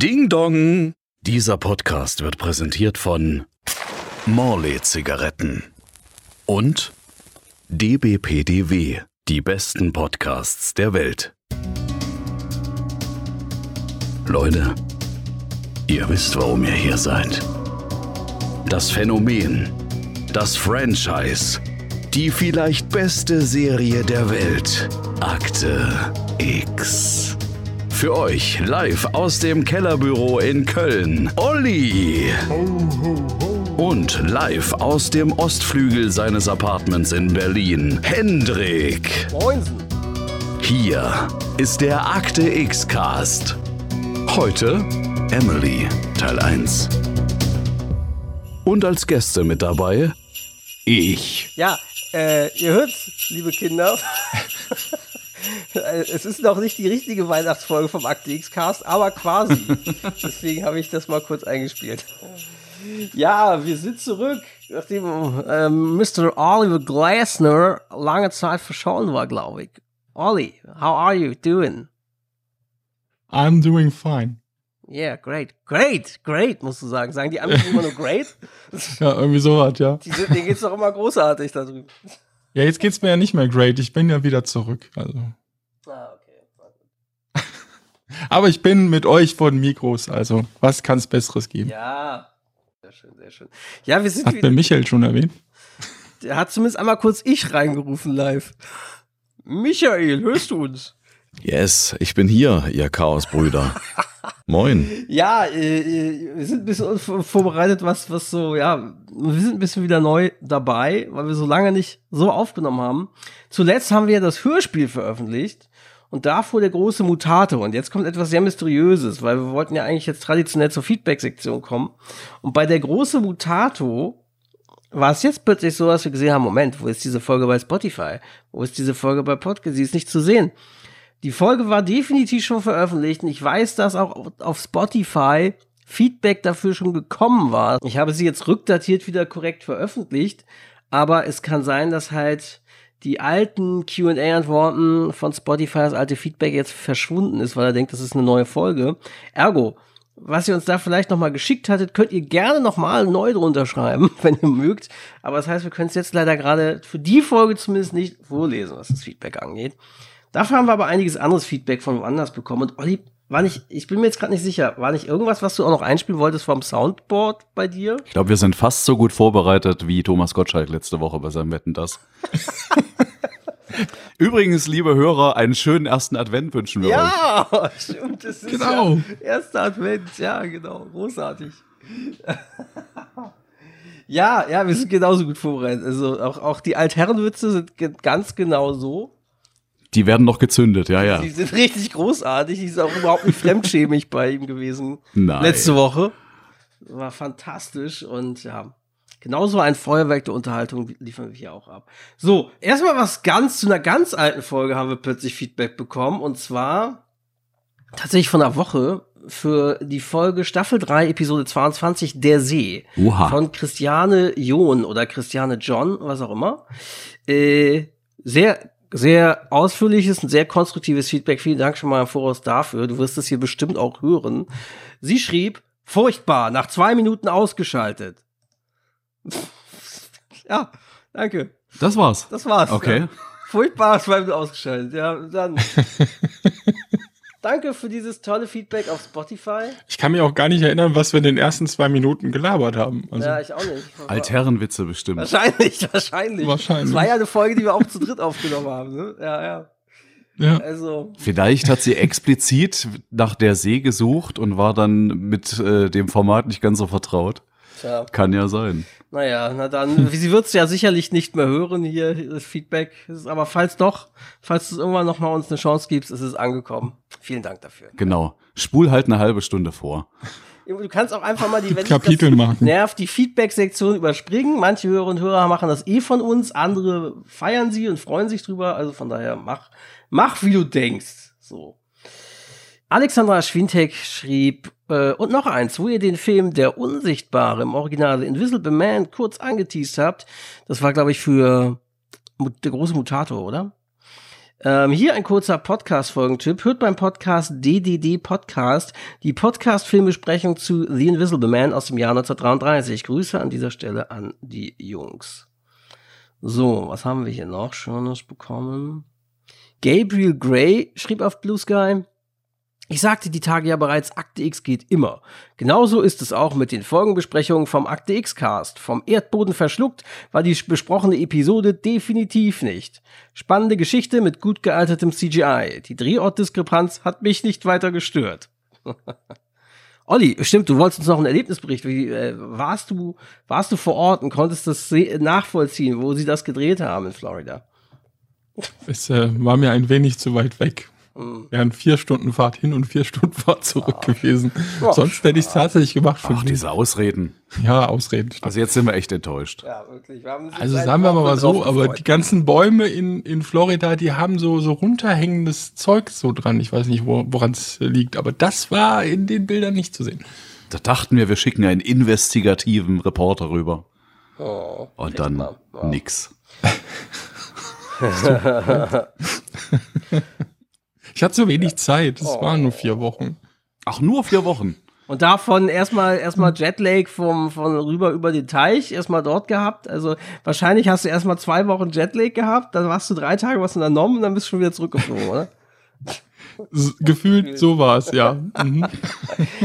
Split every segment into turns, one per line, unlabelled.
Ding Dong! Dieser Podcast wird präsentiert von Morley Zigaretten und DBPDW, die besten Podcasts der Welt. Leute, ihr wisst, warum ihr hier seid. Das Phänomen, das Franchise, die vielleicht beste Serie der Welt, Akte X. Für euch live aus dem Kellerbüro in Köln, Olli. Und live aus dem Ostflügel seines Apartments in Berlin, Hendrik.
Moinsen.
Hier ist der Akte X Cast. Heute Emily, Teil 1. Und als Gäste mit dabei ich.
Ja, äh, ihr hört's, liebe Kinder. es ist noch nicht die richtige Weihnachtsfolge vom Akte X Cast, aber quasi. Deswegen habe ich das mal kurz eingespielt. Ja, wir sind zurück, nachdem ähm, Mr. Oliver Glasner lange Zeit verschollen war, glaube ich. Olli, how are you doing?
I'm doing fine.
Yeah, great. Great, great, musst du sagen. Sagen die anderen immer nur great?
ja, irgendwie so was, ja.
Die sind, denen geht's doch immer großartig da drüben.
Ja, jetzt geht's mir ja nicht mehr great. Ich bin ja wieder zurück. Also.
Ah, okay.
Aber ich bin mit euch vor den Mikros. Also, was kann's Besseres geben?
Ja, sehr schön, sehr schön. Ja, wir sind
Hat
wieder.
mir Michael schon erwähnt.
Der hat zumindest einmal kurz ich reingerufen live. Michael, hörst du uns?
Yes, ich bin hier, ihr Chaosbrüder. Moin.
Ja, äh, äh, wir sind ein bisschen vorbereitet, was, was so, ja, wir sind ein bisschen wieder neu dabei, weil wir so lange nicht so aufgenommen haben. Zuletzt haben wir ja das Hörspiel veröffentlicht und davor der große Mutator. Und jetzt kommt etwas sehr Mysteriöses, weil wir wollten ja eigentlich jetzt traditionell zur Feedback-Sektion kommen. Und bei der große Mutato war es jetzt plötzlich so, dass wir gesehen haben, Moment, wo ist diese Folge bei Spotify? Wo ist diese Folge bei Podcast? Sie ist nicht zu sehen. Die Folge war definitiv schon veröffentlicht und ich weiß, dass auch auf Spotify Feedback dafür schon gekommen war. Ich habe sie jetzt rückdatiert wieder korrekt veröffentlicht, aber es kann sein, dass halt die alten Q&A-Antworten von Spotify, das alte Feedback jetzt verschwunden ist, weil er denkt, das ist eine neue Folge. Ergo, was ihr uns da vielleicht nochmal geschickt hattet, könnt ihr gerne nochmal neu drunter schreiben, wenn ihr mögt. Aber das heißt, wir können es jetzt leider gerade für die Folge zumindest nicht vorlesen, was das Feedback angeht. Dafür haben wir aber einiges anderes Feedback von woanders bekommen. Und Olli, war nicht, ich bin mir jetzt gerade nicht sicher, war nicht irgendwas, was du auch noch einspielen wolltest vom Soundboard bei dir?
Ich glaube, wir sind fast so gut vorbereitet wie Thomas Gottschalk letzte Woche bei seinem Wetten das. Übrigens, liebe Hörer, einen schönen ersten Advent wünschen wir euch.
Ja, stimmt, das ist
Genau.
ja erster Advent, ja, genau, großartig. ja, ja, wir sind genauso gut vorbereitet. Also auch, auch die Altherrenwitze sind ganz genau so.
Die werden noch gezündet, ja, ja.
Die sind richtig großartig. Die sind auch überhaupt nicht fremdschämig bei ihm gewesen.
Nein.
Letzte Woche. War fantastisch und ja. Genauso ein Feuerwerk der Unterhaltung liefern wir hier auch ab. So, erstmal was ganz zu einer ganz alten Folge haben wir plötzlich Feedback bekommen und zwar tatsächlich von einer Woche für die Folge Staffel 3, Episode 22, Der See.
Oha.
Von Christiane John oder Christiane John, was auch immer. Äh, sehr, sehr ausführliches und sehr konstruktives Feedback. Vielen Dank schon mal im Voraus dafür. Du wirst es hier bestimmt auch hören. Sie schrieb, furchtbar, nach zwei Minuten ausgeschaltet. ja, danke.
Das war's.
Das war's.
Okay.
Ja. Furchtbar, zwei Minuten ausgeschaltet. Ja, dann. Danke für dieses tolle Feedback auf Spotify.
Ich kann mich auch gar nicht erinnern, was wir in den ersten zwei Minuten gelabert haben. Also,
Ja, ich auch nicht.
Altherrenwitze bestimmt.
Wahrscheinlich, wahrscheinlich.
Wahrscheinlich.
Das war ja eine Folge, die wir auch zu dritt aufgenommen haben. Ne? Ja, ja.
ja.
Also,
Vielleicht hat sie explizit nach der See gesucht und war dann mit äh, dem Format nicht ganz so vertraut.
Tja.
Kann ja sein.
Naja, na dann, sie wird es ja sicherlich nicht mehr hören hier, das Feedback. Ist Aber falls doch, falls du irgendwann noch mal uns eine Chance gibst, ist es angekommen. Vielen Dank dafür.
Genau. Spul halt eine halbe Stunde vor.
Du kannst auch einfach mal die, wenn
Kapitel
das
marken.
nervt, die Feedback-Sektion überspringen. Manche Hörer und Hörer machen das eh von uns, andere feiern sie und freuen sich drüber. Also von daher, mach, mach wie du denkst. So. Alexandra Schwintek schrieb, äh, und noch eins, wo ihr den Film Der Unsichtbare im Original Invisible Man kurz angeteased habt. Das war, glaube ich, für der große Mutator, oder? Ähm, hier ein kurzer Podcast-Folgentipp. Hört beim Podcast DDD Podcast die Podcast-Filmbesprechung zu The Invisible Man aus dem Jahr 1933. Grüße an dieser Stelle an die Jungs. So, was haben wir hier noch Schönes bekommen? Gabriel Gray schrieb auf Blue Sky. Ich sagte die Tage ja bereits, Akte X geht immer. Genauso ist es auch mit den Folgenbesprechungen vom Akte X Cast. Vom Erdboden verschluckt war die besprochene Episode definitiv nicht. Spannende Geschichte mit gut gealtertem CGI. Die Drehortdiskrepanz hat mich nicht weiter gestört. Olli, stimmt, du wolltest uns noch einen Erlebnisbericht. Wie, äh, warst du, warst du vor Ort und konntest das nachvollziehen, wo sie das gedreht haben in Florida?
Es äh, war mir ein wenig zu weit weg. Wären vier Stunden Fahrt hin und vier Stunden Fahrt zurück
Ah.
gewesen.
Ja.
Sonst hätte ich es tatsächlich gemacht.
Ach,
die-
diese Ausreden.
ja, Ausreden.
Also jetzt sind wir echt enttäuscht.
Ja, wirklich. Wir haben uns
Also sagen wir mal so, aber
gefreut.
die ganzen Bäume in, in Florida, die haben so, so runterhängendes Zeug so dran. Ich weiß nicht, wo, woran es liegt, aber das war in den Bildern nicht zu sehen.
Da dachten wir, wir schicken einen investigativen Reporter rüber.
Oh,
Und dann
mal. Ja.
nix.
Ich hatte so wenig Zeit. Es waren nur vier Wochen.
Ach, nur vier Wochen.
Und davon erstmal erstmal Jetlag vom von rüber über den Teich erstmal dort gehabt. Also wahrscheinlich hast du erstmal zwei Wochen Jetlag gehabt, dann warst du drei Tage was unternommen und dann bist du schon wieder zurückgeflogen, oder?
Gefühlt so war es, ja. Mhm.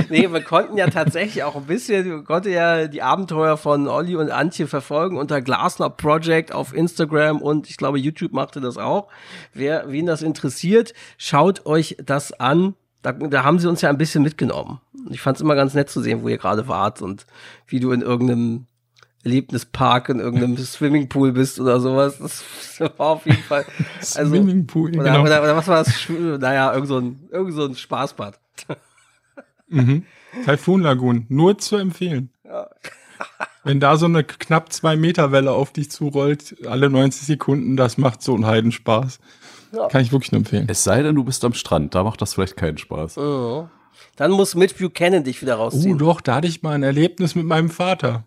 Nee, wir konnten ja tatsächlich auch ein bisschen, wir konnten ja die Abenteuer von Olli und Antje verfolgen unter Glasner Project auf Instagram und ich glaube YouTube machte das auch. Wer, wen das interessiert, schaut euch das an. Da, da haben sie uns ja ein bisschen mitgenommen. Ich fand es immer ganz nett zu sehen, wo ihr gerade wart und wie du in irgendeinem Erlebnispark, in irgendeinem Swimmingpool bist oder sowas. Das war auf jeden Fall. Also,
Swimmingpool,
oder,
genau.
oder, oder was war das? Naja, irgend so ein, irgend so ein Spaßbad.
Mhm. Typhoon Lagoon, nur zu empfehlen. Wenn da so eine knapp zwei Meter Welle auf dich zurollt, alle 90 Sekunden, das macht so einen Heidenspaß.
Ja.
Kann ich wirklich nur empfehlen.
Es sei denn, du bist am Strand. Da macht das vielleicht keinen Spaß.
Mhm. Dann muss Mitch Buchanan dich wieder
Oh,
rausziehen.
doch, da hatte ich mal ein Erlebnis mit meinem Vater.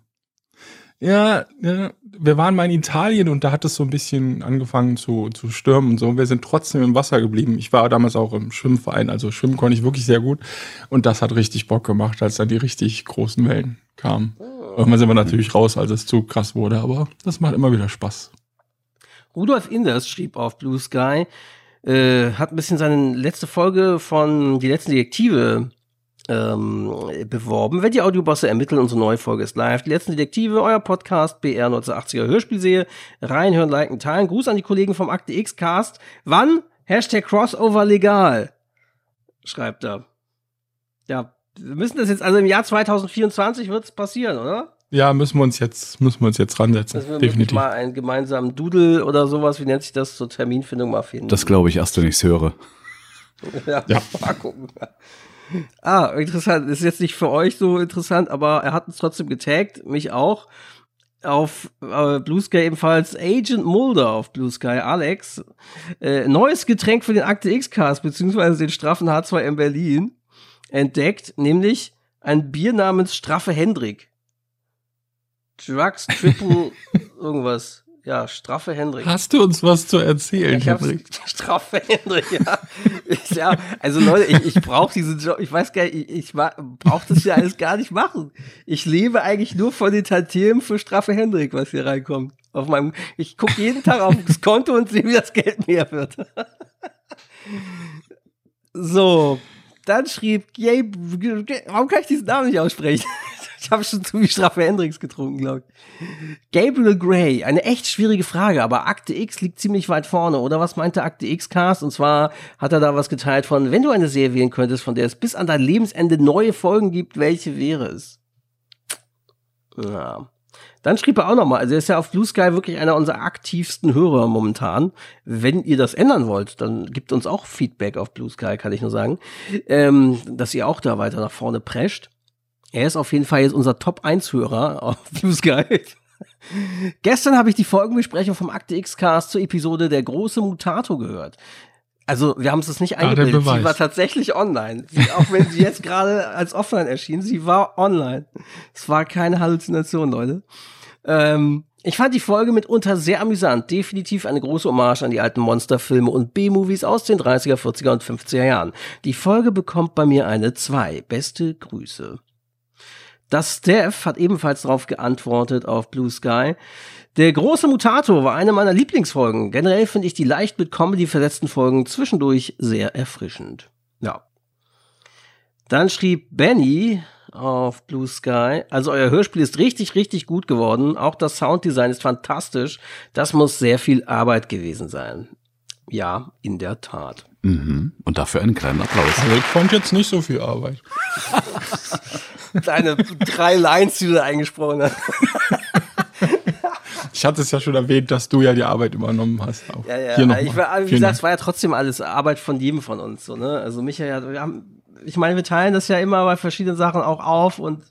Ja, ja, wir waren mal in Italien und da hat es so ein bisschen angefangen zu, zu stürmen und so. Wir sind trotzdem im Wasser geblieben. Ich war damals auch im Schwimmverein, also schwimmen konnte ich wirklich sehr gut. Und das hat richtig Bock gemacht, als dann die richtig großen Wellen kamen. Irgendwann sind wir natürlich raus, als es zu krass wurde, aber das macht immer wieder Spaß.
Rudolf Inders schrieb auf Blue Sky, äh, hat ein bisschen seine letzte Folge von Die letzten Detektive ähm, beworben. Wenn die Audiobosse ermitteln, unsere neue Folge ist live. Die letzten Detektive, euer Podcast, BR 1980er Hörspielserie. Reinhören, liken, teilen. Gruß an die Kollegen vom Akte X Cast. Wann? Hashtag Crossover legal. Schreibt er. Ja, wir müssen das jetzt, also im Jahr 2024 wird es passieren, oder?
Ja, müssen wir uns jetzt, müssen wir uns jetzt ransetzen.
Dass wir wirklich
Definitiv.
mal einen gemeinsamen Doodle oder sowas, wie nennt sich das, zur Terminfindung mal finden.
Das glaube ich erst, wenn ich es höre.
Ja,
Ja.
mal gucken. Ah, interessant. Ist jetzt nicht für euch so interessant, aber er hat uns trotzdem getaggt, mich auch. Auf äh, Blue Sky ebenfalls Agent Mulder auf Blue Sky, Alex. Äh, neues Getränk für den Akte X-Cast, beziehungsweise den straffen H2M Berlin, entdeckt, nämlich ein Bier namens Straffe Hendrik. Drugs Triple irgendwas. Ja, Straffe Hendrik.
Hast du uns was zu erzählen,
Ich
Hendrik?
Straffe Hendrik, ja. Ich, ja. Also Leute, ich, ich brauche diesen Job, ich weiß gar nicht, ich, ich brauche das ja alles gar nicht machen. Ich lebe eigentlich nur von den Tantiemen für Straffe Hendrik, was hier reinkommt. Auf meinem, ich gucke jeden Tag auf das Konto und sehe, wie das Geld mehr wird. so, dann schrieb, yay, warum kann ich diesen Namen nicht aussprechen? Ich habe schon zu viel Straffe Hendricks getrunken, glaube ich. Gabriel Gray, eine echt schwierige Frage, aber Akte X liegt ziemlich weit vorne, oder was meinte Akte X Cast? Und zwar hat er da was geteilt von, wenn du eine Serie wählen könntest, von der es bis an dein Lebensende neue Folgen gibt, welche wäre es? Ja. Dann schrieb er auch nochmal, also er ist ja auf Blue Sky wirklich einer unserer aktivsten Hörer momentan. Wenn ihr das ändern wollt, dann gibt uns auch Feedback auf Blue Sky, kann ich nur sagen, ähm, dass ihr auch da weiter nach vorne prescht. Er ist auf jeden Fall jetzt unser Top-1-Hörer auf Blue Sky. Gestern habe ich die Folgenbesprechung vom Akte X-Cast zur Episode Der große Mutato gehört. Also, wir haben es nicht
Ah,
eingebildet. sie
Beweis.
war tatsächlich online. Sie, auch wenn sie jetzt gerade als offline erschien, sie war online. Es war keine Halluzination, Leute. Ähm, Ich fand die Folge mitunter sehr amüsant. Definitiv eine große Hommage an die alten Monsterfilme und B-Movies aus den 30er, 40er und 50er Jahren. Die Folge bekommt bei mir eine 2. Beste Grüße. Das Steph hat ebenfalls darauf geantwortet auf Blue Sky. Der große Mutator war eine meiner Lieblingsfolgen. Generell finde ich die leicht mit Comedy versetzten Folgen zwischendurch sehr erfrischend. Ja. Dann schrieb Benny auf Blue Sky. Also euer Hörspiel ist richtig, richtig gut geworden. Auch das Sounddesign ist fantastisch. Das muss sehr viel Arbeit gewesen sein. Ja, in der Tat.
Mhm. Und dafür einen kleinen Applaus.
Also ich fand jetzt nicht so viel Arbeit.
Deine drei Lines, die du da eingesprochen hast.
Ich hatte es ja schon erwähnt, dass du ja die Arbeit übernommen hast. Auch
Ja, ja.
Hier noch
ich war, wie gesagt, es war ja trotzdem alles Arbeit von jedem von uns. So, ne? Also Michael, wir haben, ich meine, wir teilen das ja immer bei verschiedenen Sachen auch auf und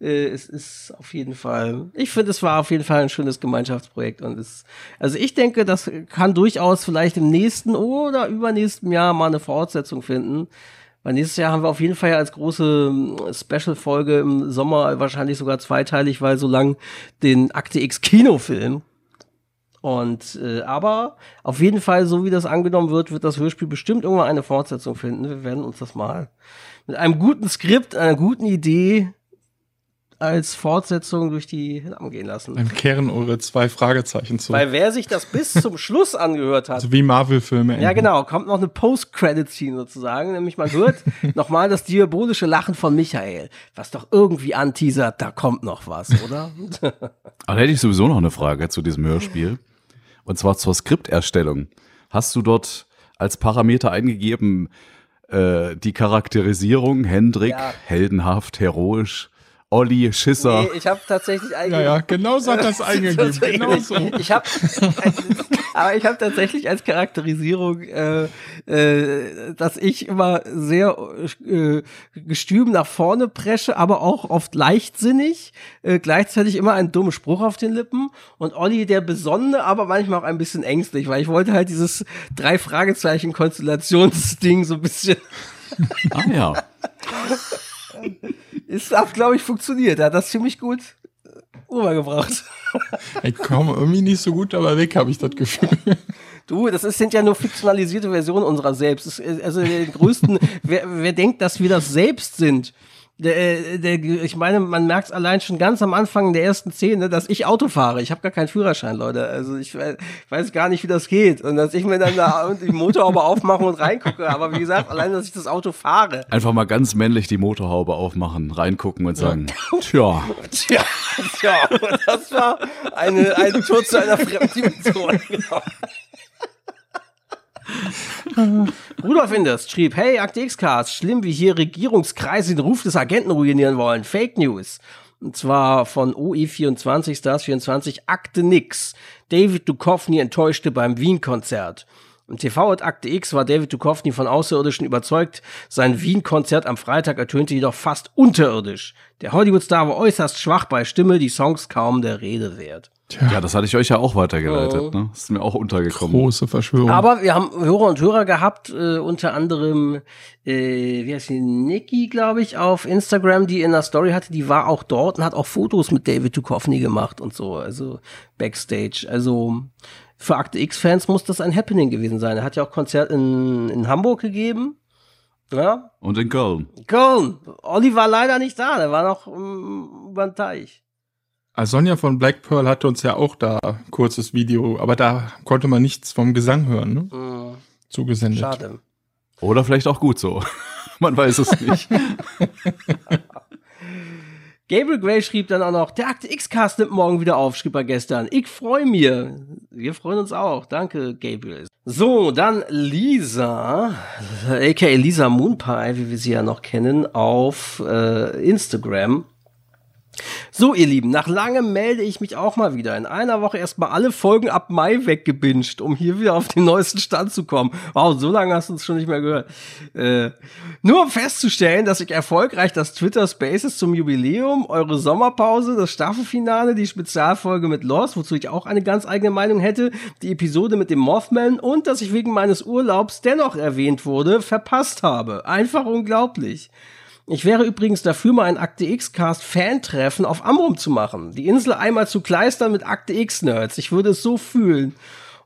äh, es ist auf jeden Fall, ich finde, es war auf jeden Fall ein schönes Gemeinschaftsprojekt und es, also ich denke, das kann durchaus vielleicht im nächsten oder übernächsten Jahr mal eine Fortsetzung finden. Weil nächstes Jahr haben wir auf jeden Fall ja als große ähm, Special-Folge im Sommer wahrscheinlich sogar zweiteilig, weil so lang den Akte X Kinofilm und äh, aber auf jeden Fall, so wie das angenommen wird, wird das Hörspiel bestimmt irgendwann eine Fortsetzung finden. Wir werden uns das mal mit einem guten Skript, einer guten Idee als Fortsetzung durch die Lappen gehen lassen.
Dann kehren eure zwei Fragezeichen zu.
Weil wer sich das bis zum Schluss angehört hat,
also wie Marvel-Filme.
ja, genau. Kommt noch eine Post-Credit-Scene sozusagen. Nämlich man hört nochmal das diabolische Lachen von Michael, was doch irgendwie anteasert, da kommt noch was, oder?
Aber da hätte ich sowieso noch eine Frage zu diesem Hörspiel. Und zwar zur Skripterstellung. Hast du dort als Parameter eingegeben äh, die Charakterisierung Hendrik,
Ja.
heldenhaft, heroisch, Olli, Schisser?
nee, ich habe tatsächlich
Ja,
eigentlich.
ja, genau so hat das eingegeben. Genau so.
Ich habe, aber ich habe tatsächlich als Charakterisierung, äh, äh, dass ich immer sehr äh, gestüm nach vorne presche, aber auch oft leichtsinnig, äh, gleichzeitig immer einen dummen Spruch auf den Lippen und Olli der besonnene, aber manchmal auch ein bisschen ängstlich, weil ich wollte halt dieses drei Fragezeichen Konstellationsding so ein bisschen
Ah ja.
ist hat glaube ich funktioniert, er hat das ziemlich gut äh, rübergebracht.
Ich komme irgendwie nicht so gut dabei weg, habe ich das Gefühl.
Du, das ist, sind ja nur fiktionalisierte Versionen unserer selbst. Ist, also den größten, wer, wer denkt, dass wir das selbst sind? Der, der, ich meine, man merkt es allein schon ganz am Anfang der ersten Szene, dass ich Auto fahre. Ich habe gar keinen Führerschein, Leute. Also ich we- weiß gar nicht, wie das geht. Und dass ich mir dann da die Motorhaube aufmache und reingucke. Aber wie gesagt, allein, dass ich das Auto fahre.
Einfach mal ganz männlich die Motorhaube aufmachen, reingucken und sagen, tja,
Tja, tja, das war eine, ein Tour zu einer fremden Dimension. Genau. Rudolf Inders schrieb, hey, Akte X-Cast, schlimm, wie hier Regierungskreise den Ruf des Agenten ruinieren wollen. Fake News. Und zwar von OE24, Stars 24, Akte Nix. David Duchovny enttäuschte beim Wien-Konzert. Im TV at Akte X war David Duchovny von Außerirdischen überzeugt. Sein Wien-Konzert am Freitag ertönte jedoch fast unterirdisch. Der Hollywood-Star war äußerst schwach bei Stimme, die Songs kaum der Rede wert.
Ja, das hatte ich euch ja auch weitergeleitet. Ne? Das ist mir auch untergekommen.
Große Verschwörung.
Aber wir haben Hörer und Hörer gehabt, äh, unter anderem, äh, wie heißt die, Nikki, glaube ich, auf Instagram, die in der Story hatte, die war auch dort und hat auch Fotos mit David Duchovny gemacht und so, also Backstage. Also für Akte X-Fans muss das ein Happening gewesen sein. Er hat ja auch Konzert in, in Hamburg gegeben. Ja,
Und in Köln.
Köln. Olli war leider nicht da, der war noch um, über den Teich.
Also Sonja von Black Pearl hatte uns ja auch da ein kurzes Video, aber da konnte man nichts vom Gesang hören, ne?
Hm,
Zugesendet.
schade.
Oder vielleicht auch gut so. Man weiß es nicht.
Gabriel Gray schrieb dann auch noch, der Akte X-Cast nimmt morgen wieder auf, schrieb er gestern. Ich freue mich. Wir freuen uns auch. Danke, Gabriel. So, dann Lisa, aka Lisa Moonpie, wie wir sie ja noch kennen, auf äh, Instagram. So, ihr Lieben, nach langem melde ich mich auch mal wieder. In einer Woche erstmal alle Folgen ab Mai weggebinged, um hier wieder auf den neuesten Stand zu kommen. Wow, so lange hast du uns schon nicht mehr gehört. Äh, nur um festzustellen, dass ich erfolgreich das Twitter Spaces zum Jubiläum, eure Sommerpause, das Staffelfinale, die Spezialfolge mit Lost, wozu ich auch eine ganz eigene Meinung hätte, die Episode mit dem Mothman und dass ich wegen meines Urlaubs dennoch erwähnt wurde, verpasst habe. Einfach unglaublich. Ich wäre übrigens dafür, mal ein Akte X-Cast Fan-Treffen auf Amrum zu machen. Die Insel einmal zu kleistern mit Akte X-Nerds. Ich würde es so fühlen.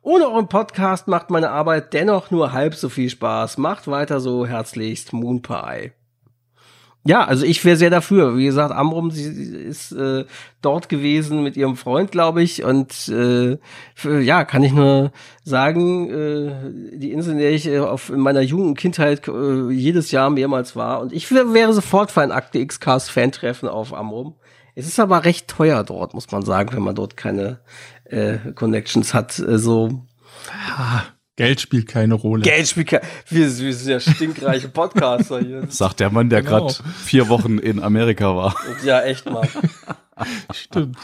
Ohne euren Podcast macht meine Arbeit dennoch nur halb so viel Spaß. Macht weiter so herzlichst Moonpie. Ja, also ich wäre sehr dafür. Wie gesagt, Amrum sie ist äh, dort gewesen mit ihrem Freund, glaube ich. Und äh, für, ja, kann ich nur sagen, äh, die Insel, in der ich äh, auf, in meiner jungen Kindheit äh, jedes Jahr mehrmals war. Und ich wär, wäre sofort für ein Akte X-Cast-Fan-Treffen auf Amrum. Es ist aber recht teuer dort, muss man sagen, wenn man dort keine äh, Connections hat. Äh, so
Ah, Geld spielt keine Rolle.
Geld spielt keine wir, wir sind ja stinkreiche Podcaster hier.
Sagt der Mann, der
Genau.
gerade vier Wochen in Amerika war.
Ja, echt mal.
Stimmt.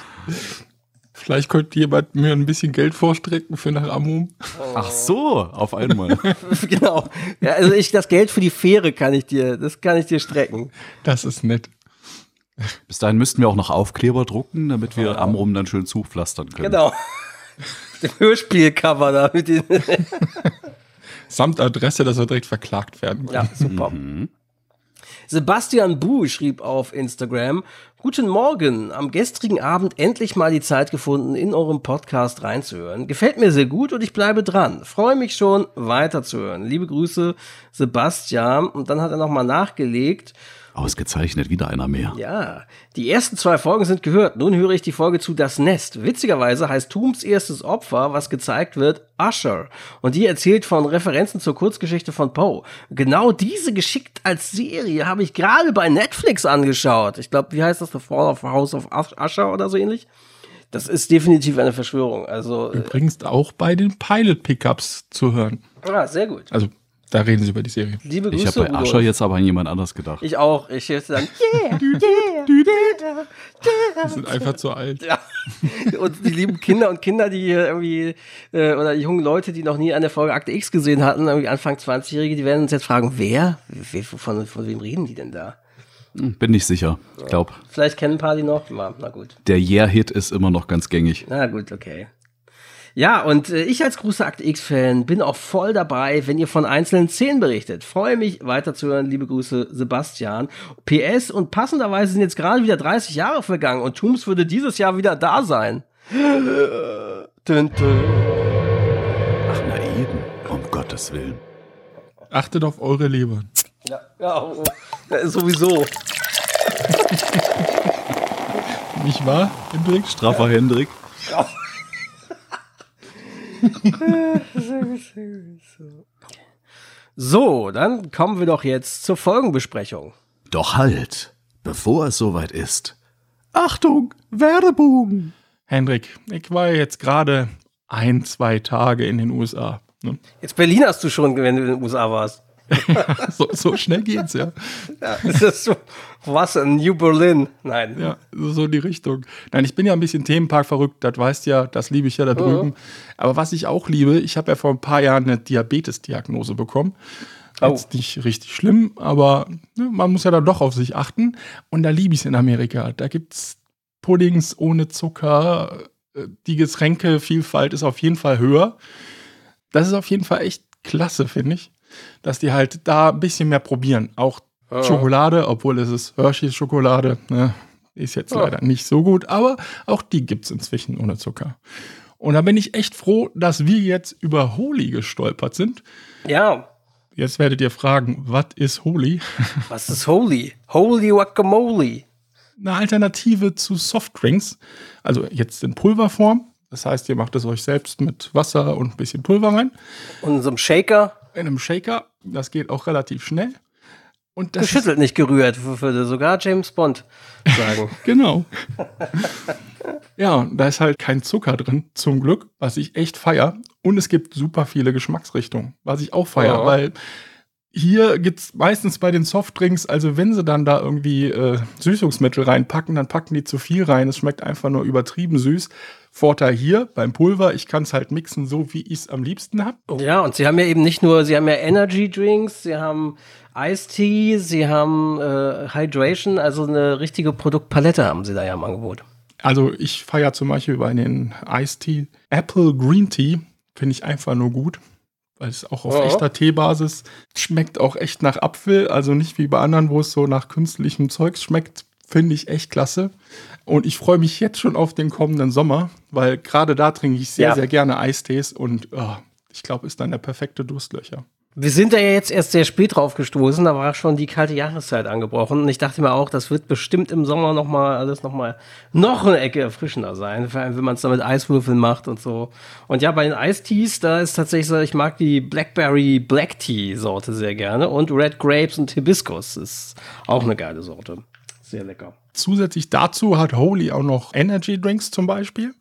Vielleicht könnte jemand mir ein bisschen Geld vorstrecken für nach Amrum.
Ach so, auf einmal.
genau. Ja, also ich, das Geld für die Fähre kann ich dir, das kann ich dir strecken.
Das ist nett.
Bis dahin müssten wir auch noch Aufkleber drucken, damit wir Amrum dann schön zupflastern können.
Genau. Dem Hörspielcover da mit den.
Samt Adresse, dass wir direkt verklagt werden.
Ja, super. Sebastian Bu schrieb auf Instagram, Guten Morgen, am gestrigen Abend endlich mal die Zeit gefunden, in eurem Podcast reinzuhören. Gefällt mir sehr gut und ich bleibe dran. Freue mich schon, weiterzuhören. Liebe Grüße, Sebastian. Und dann hat er nochmal nachgelegt,
Ausgezeichnet, wieder einer mehr.
ja, die ersten zwei Folgen sind gehört. Nun höre ich die Folge zu Das Nest. Witzigerweise heißt Tooms erstes Opfer, was gezeigt wird, Usher. Und die erzählt von Referenzen zur Kurzgeschichte von Poe. Genau diese geschickt als Serie habe ich gerade bei Netflix angeschaut. Ich glaube, wie heißt das? The Fall of House of Usher oder so ähnlich? Das ist definitiv eine Verschwörung. Also,
Übrigens auch bei den Pilot-Pickups zu hören.
ah, sehr gut.
Also, da reden sie über die Serie.
Liebe Grüße.
Ich habe bei
Rudolf.
Ascher jetzt aber an jemand anders gedacht.
Ich auch. Ich hätte dann, yeah, yeah,
Die sind einfach zu alt.
Ja. Und die lieben Kinder und Kinder, die hier irgendwie, äh, oder junge Leute, die noch nie eine Folge Akte X gesehen hatten, irgendwie Anfang 20-Jährige, die werden uns jetzt fragen, wer? wer von, von wem reden die denn da?
Bin nicht sicher. Ich glaube,
Vielleicht kennen ein paar die noch. Na, na gut.
der Yeah-Hit ist immer noch ganz gängig.
Na gut, okay. Ja, und äh, ich als großer Akte X-Fan bin auch voll dabei, wenn ihr von einzelnen Szenen berichtet. Freue mich weiterzuhören. Liebe Grüße, Sebastian. PS und passenderweise sind jetzt gerade wieder 30 Jahre vergangen und Tooms würde dieses Jahr wieder da sein. Dün, dün.
Ach, na eben. Um Gottes Willen.
Achtet auf eure Leber.
Ja, ja, oh, oh. ja sowieso.
Nicht wahr, Hendrik?
Straffer Hendrik.
So, dann kommen wir doch jetzt zur Folgenbesprechung.
Doch halt, bevor es soweit ist. Achtung, Werbung!
Hendrik, ich war jetzt gerade ein, zwei Tage in den USA. Ne?
Jetzt Berlin hast du schon, wenn du in den USA warst.
So, so schnell geht's, ja.
Ja, ist das so? Was? In New Berlin? Nein.
Ja, so die Richtung. Nein, ich bin ja ein bisschen Themenpark verrückt, das weißt ja, das liebe ich ja da drüben. Aber was ich auch liebe, ich habe ja vor ein paar Jahren eine Diabetes-Diagnose bekommen.
Oh.
Jetzt nicht richtig schlimm, aber ne, man muss ja dann doch auf sich achten. Und da liebe ich es in Amerika. Da gibt's Puddings ohne Zucker. Äh, Die Getränkevielfalt ist auf jeden Fall höher. Das ist auf jeden Fall echt klasse, finde ich. Dass die halt da ein bisschen mehr probieren. Auch Schokolade, obwohl es ist Hershey's Schokolade. Ne? Ist jetzt
Ja.
leider nicht so gut, aber auch die gibt's inzwischen ohne Zucker. Und da bin ich echt froh, dass wir jetzt über Holy gestolpert sind.
Ja.
Jetzt werdet ihr fragen, was ist Holy?
Was ist Holy? Holy Guacamole.
Eine Alternative zu Softdrinks. Also jetzt in Pulverform. Das heißt, ihr macht es euch selbst mit Wasser und ein bisschen Pulver rein.
Und in so einem Shaker.
In einem Shaker. Das geht auch relativ schnell. Und das
Geschüttelt, nicht gerührt, würde sogar James Bond sagen.
Genau. ja, und da ist halt kein Zucker drin, zum Glück, was ich echt feier. Und es gibt super viele Geschmacksrichtungen, was ich auch feier,
Ja.
weil hier gibt's meistens bei den Softdrinks, also wenn sie dann da irgendwie äh, Süßungsmittel reinpacken, dann packen die zu viel rein. Es schmeckt einfach nur übertrieben süß. Vorteil hier beim Pulver, ich kann es halt mixen, so wie ich es am liebsten habe.
Ja, und sie haben ja eben nicht nur, sie haben ja Energy Drinks, sie haben Tea, sie haben äh, Hydration, also eine richtige Produktpalette haben sie da ja im Angebot.
Also ich feiere zum Beispiel bei den Tea Apple Green Tea, finde ich einfach nur gut. Weil es auch auf
Ja.
echter Teebasis schmeckt auch echt nach Apfel, also nicht wie bei anderen, wo es so nach künstlichem Zeugs schmeckt, finde ich echt klasse. Und ich freue mich jetzt schon auf den kommenden Sommer, weil gerade da trinke ich sehr,
Ja.
sehr gerne Eistees und oh, ich glaube, ist dann der perfekte Durstlöcher.
Wir sind da ja jetzt erst sehr spät drauf gestoßen, da war schon die kalte Jahreszeit angebrochen. Und ich dachte mir auch, das wird bestimmt im Sommer noch mal alles noch mal noch eine Ecke erfrischender sein, vor allem wenn man es da mit Eiswürfeln macht und so. Und ja, bei den Eistees, da ist tatsächlich so, ich mag die Blackberry Black Tea Sorte sehr gerne und Red Grapes und Hibiscus ist auch eine geile Sorte. Sehr lecker.
Zusätzlich dazu hat Holy auch noch Energy Drinks zum Beispiel.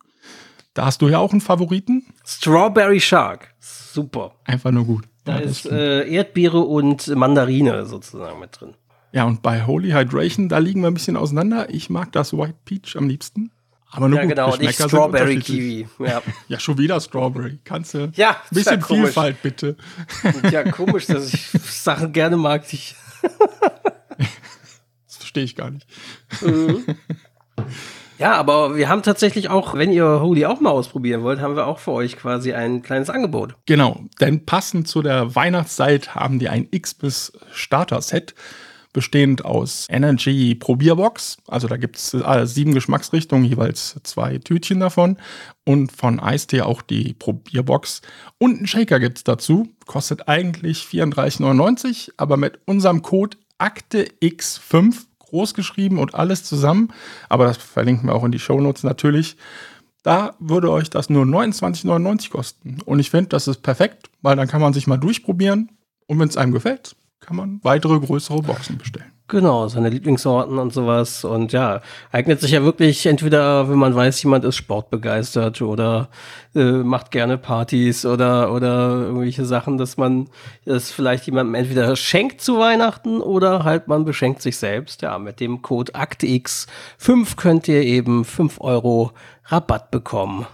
Da hast du ja auch einen Favoriten.
Strawberry Shark, super.
Einfach nur gut.
Da
Ja,
ist äh, Erdbeere und Mandarine sozusagen mit drin.
ja, und bei Holy Hydration, da liegen wir ein bisschen auseinander. Ich mag das White Peach am liebsten. Aber nur
Ja,
gut,
genau, und ich Strawberry. Kiwi. Ja.
Ja, schon wieder Strawberry. Kannst du.
Ja,
Ein bisschen
ja.
Vielfalt, bitte.
Ja, komisch, dass ich Sachen gerne mag, die ich.
Das verstehe ich gar nicht.
Ja, aber wir haben tatsächlich auch, wenn ihr Holy auch mal ausprobieren wollt, haben wir auch für euch quasi ein kleines Angebot.
Genau, denn passend zu der Weihnachtszeit haben die ein X-Bis Starter-Set, bestehend aus Energy Probierbox. Also da gibt es äh, sieben Geschmacksrichtungen, jeweils zwei Tütchen davon. Und von Eistee auch die Probierbox. Und einen Shaker gibt es dazu. Kostet eigentlich 34,99, aber mit unserem Code AkteX5 groß geschrieben und alles zusammen. Aber das verlinken wir auch in die Shownotes natürlich. Da würde euch das nur 29,99 kosten. Und ich finde, das ist perfekt, weil dann kann man sich mal durchprobieren. Und wenn es einem gefällt, kann man weitere größere Boxen bestellen.
Genau, seine Lieblingssorten und sowas. Und ja, eignet sich ja wirklich entweder, wenn man weiß, jemand ist sportbegeistert oder äh, macht gerne Partys oder, oder irgendwelche Sachen, dass man es vielleicht jemandem entweder schenkt zu Weihnachten oder halt man beschenkt sich selbst. Ja, mit dem Code ACTX5 könnt ihr eben 5 Euro Rabatt bekommen.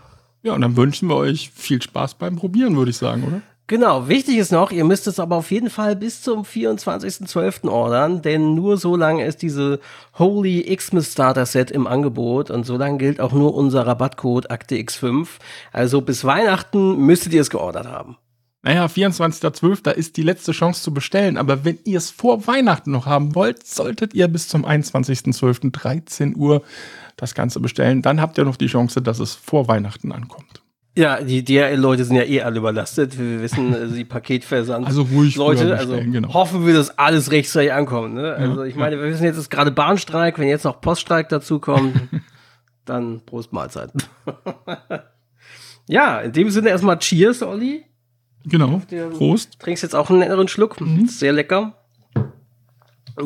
Ja, und dann wünschen wir euch viel Spaß beim Probieren, würde ich sagen, oder?
Genau, wichtig ist noch, ihr müsst es aber auf jeden Fall bis zum 24.12. ordern, denn nur so lange ist diese Holy Xmas Starter Set im Angebot und so lange gilt auch nur unser Rabattcode AkteX5. Also bis Weihnachten müsstet ihr es geordert haben.
Naja, 24.12. ist die letzte Chance zu bestellen, aber wenn ihr es vor Weihnachten noch haben wollt, solltet ihr bis zum 21.12. 13 Uhr das Ganze bestellen. Dann habt ihr noch die Chance, dass es vor Weihnachten ankommt.
Ja, die DRL-Leute sind ja eh alle überlastet. Wir wissen, also die Paketversand.
Also ruhig
Leute, also
genau.
hoffen wir, dass alles rechtzeitig ankommt. Ne? Also ich meine, wir wissen jetzt, ist gerade Bahnstreik. Wenn jetzt noch Poststreik dazu kommt, dann Prost Mahlzeit. ja, in dem Sinne erstmal Cheers, Olli.
Genau.
der-
Prost.
Trinkst jetzt auch einen netteren Schluck.
Mhm.
Sehr lecker.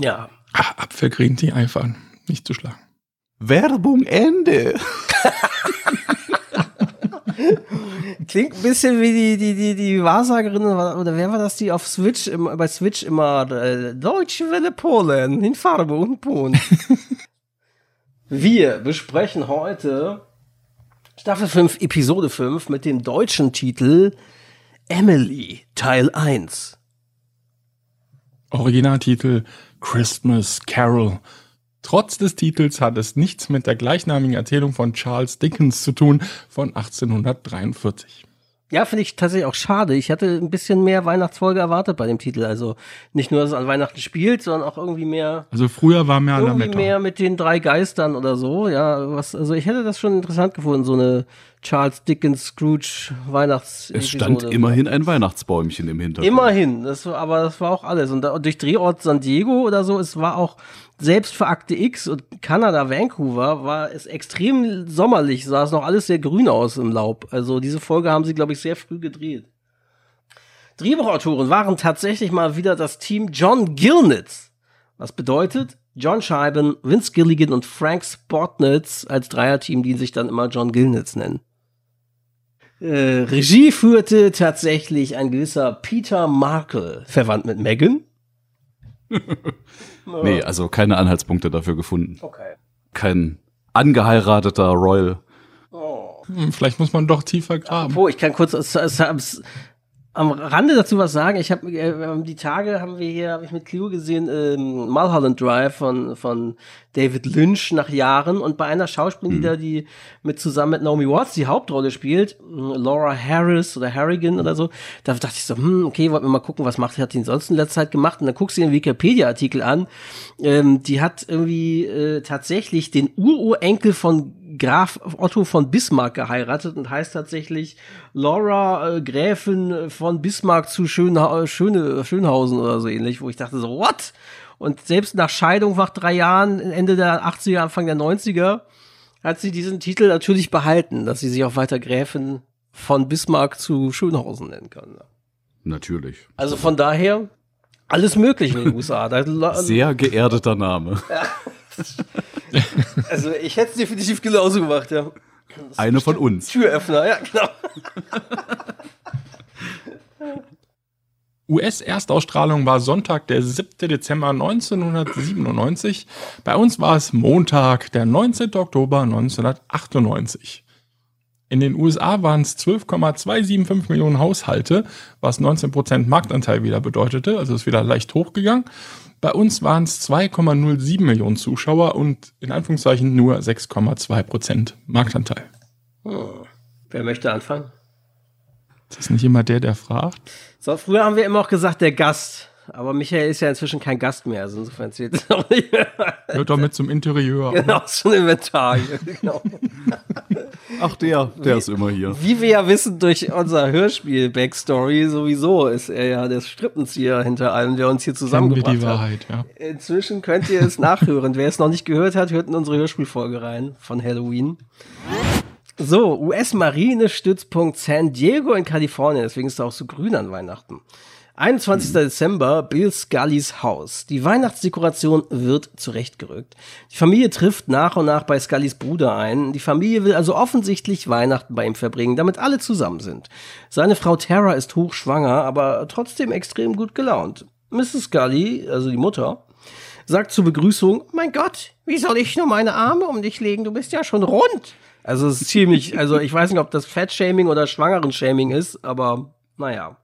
Ja.
Ah, Green Tea einfach nicht zu schlagen.
Werbung Ende.
Klingt ein bisschen wie die, die, die, die Wahrsagerin, oder wer war das, die auf Switch, immer, bei Switch immer, äh, Deutsche Welle Polen, in Farbe und Ton. Wir besprechen heute Staffel 5, Episode 5 mit dem deutschen Titel Emily, Teil 1.
Originaltitel Christmas Carol. Trotz des Titels hat es nichts mit der gleichnamigen Erzählung von Charles Dickens zu tun von 1843.
Ja, finde ich tatsächlich auch schade. Ich hatte ein bisschen mehr Weihnachtsfolge erwartet bei dem Titel. Also nicht nur, dass es an Weihnachten spielt, sondern auch irgendwie mehr
Also früher war mehr
irgendwie
Lametta.
mehr mit den drei Geistern oder so. Ja, was, also ich hätte das schon interessant gefunden, so eine Charles Dickens Scrooge Weihnachts.
Es stand immerhin ein Weihnachtsbäumchen im Hintergrund.
Immerhin, das aber das war auch alles. Und, da, und durch Drehort San Diego oder so, es war auch selbst für Akte X und Kanada, Vancouver, war es extrem sommerlich, sah es noch alles sehr grün aus im Laub. Also diese Folge haben sie, glaube ich, sehr früh gedreht. Drehbuchautoren waren tatsächlich mal wieder das Team John Gilnitz. Was bedeutet, John Scheiben, Vince Gilligan und Frank Spotnitz als Dreierteam, die sich dann immer John Gilnitz nennen. Äh, Regie führte tatsächlich ein gewisser Peter Markle, verwandt mit Megan.
Nee, also keine Anhaltspunkte dafür gefunden.
Okay.
Kein angeheirateter Royal.
Oh.
Hm, vielleicht muss man doch tiefer graben.
Apropos, ich kann kurz, es, es, es, am Rande dazu was sagen. Ich habe äh, die Tage haben wir hier, habe ich mit Clio gesehen, ähm, Mulholland Drive von von David Lynch nach Jahren und bei einer Schauspielerin, die da die mit zusammen mit Naomi Watts die Hauptrolle spielt, mh, Laura Harris oder Harrigan oder so, da dachte ich so, hm, okay, wollten wir mal gucken, was macht hat die sonst in letzter Zeit gemacht und dann guckst du den Wikipedia-Artikel an. Ähm, die hat irgendwie äh, tatsächlich den Ururenkel von Graf Otto von Bismarck geheiratet und heißt tatsächlich Laura äh, Gräfin von Bismarck zu Schönha Schöne, Schönhausen oder so ähnlich, wo ich dachte so, what? Und selbst nach Scheidung nach drei Jahren, Ende der 80er, Anfang der 90er, hat sie diesen Titel natürlich behalten, dass sie sich auch weiter Gräfin von Bismarck zu Schönhausen nennen kann.
Natürlich.
Also von daher, alles möglich in den USA.
Sehr geerdeter Name.
also ich hätte es definitiv genauso gemacht, ja.
Eine von uns.
Türöffner, ja, genau.
US-Erstausstrahlung war Sonntag, der 7. Dezember 1997. Bei uns war es Montag, der 19. Oktober 1998. In den USA waren es 12,275 Millionen Haushalte, was 19% Marktanteil wieder bedeutete, also ist wieder leicht hochgegangen. Bei uns waren es 2,07 Millionen Zuschauer und in Anführungszeichen nur 6,2% Marktanteil.
Hm. Wer möchte anfangen?
Ist das nicht immer der, der fragt?
So, früher haben wir immer auch gesagt, der Gast. Aber Michael ist ja inzwischen kein Gast mehr, also insofern zählt es auch nicht mehr.
Hört doch mit zum Interieur.
Genau, zum Inventar. genau.
Ach, der, der ist immer hier.
Wie wir ja wissen durch unser Hörspiel-Backstory sowieso, ist er ja der Strippenzieher hinter allem, der uns hier zusammengebracht
die
hat.
Wahrheit, ja.
Inzwischen könnt ihr es nachhören. Wer es noch nicht gehört hat, hört in unsere Hörspielfolge rein von Halloween. So, US-Marinestützpunkt San Diego in Kalifornien, deswegen ist er auch so grün an Weihnachten. 21. Dezember, Bill Scullys Haus. Die Weihnachtsdekoration wird zurechtgerückt. Die Familie trifft nach und nach bei Scullys Bruder ein. Die Familie will also offensichtlich Weihnachten bei ihm verbringen, damit alle zusammen sind. Seine Frau Tara ist hochschwanger, aber trotzdem extrem gut gelaunt. Mrs. Scully, also die Mutter, sagt zur Begrüßung, mein Gott, wie soll ich nur meine Arme um dich legen? Du bist ja schon rund. Also es ist ziemlich, also ich weiß nicht, ob das Fettshaming oder Schwangeren-Shaming ist, aber naja.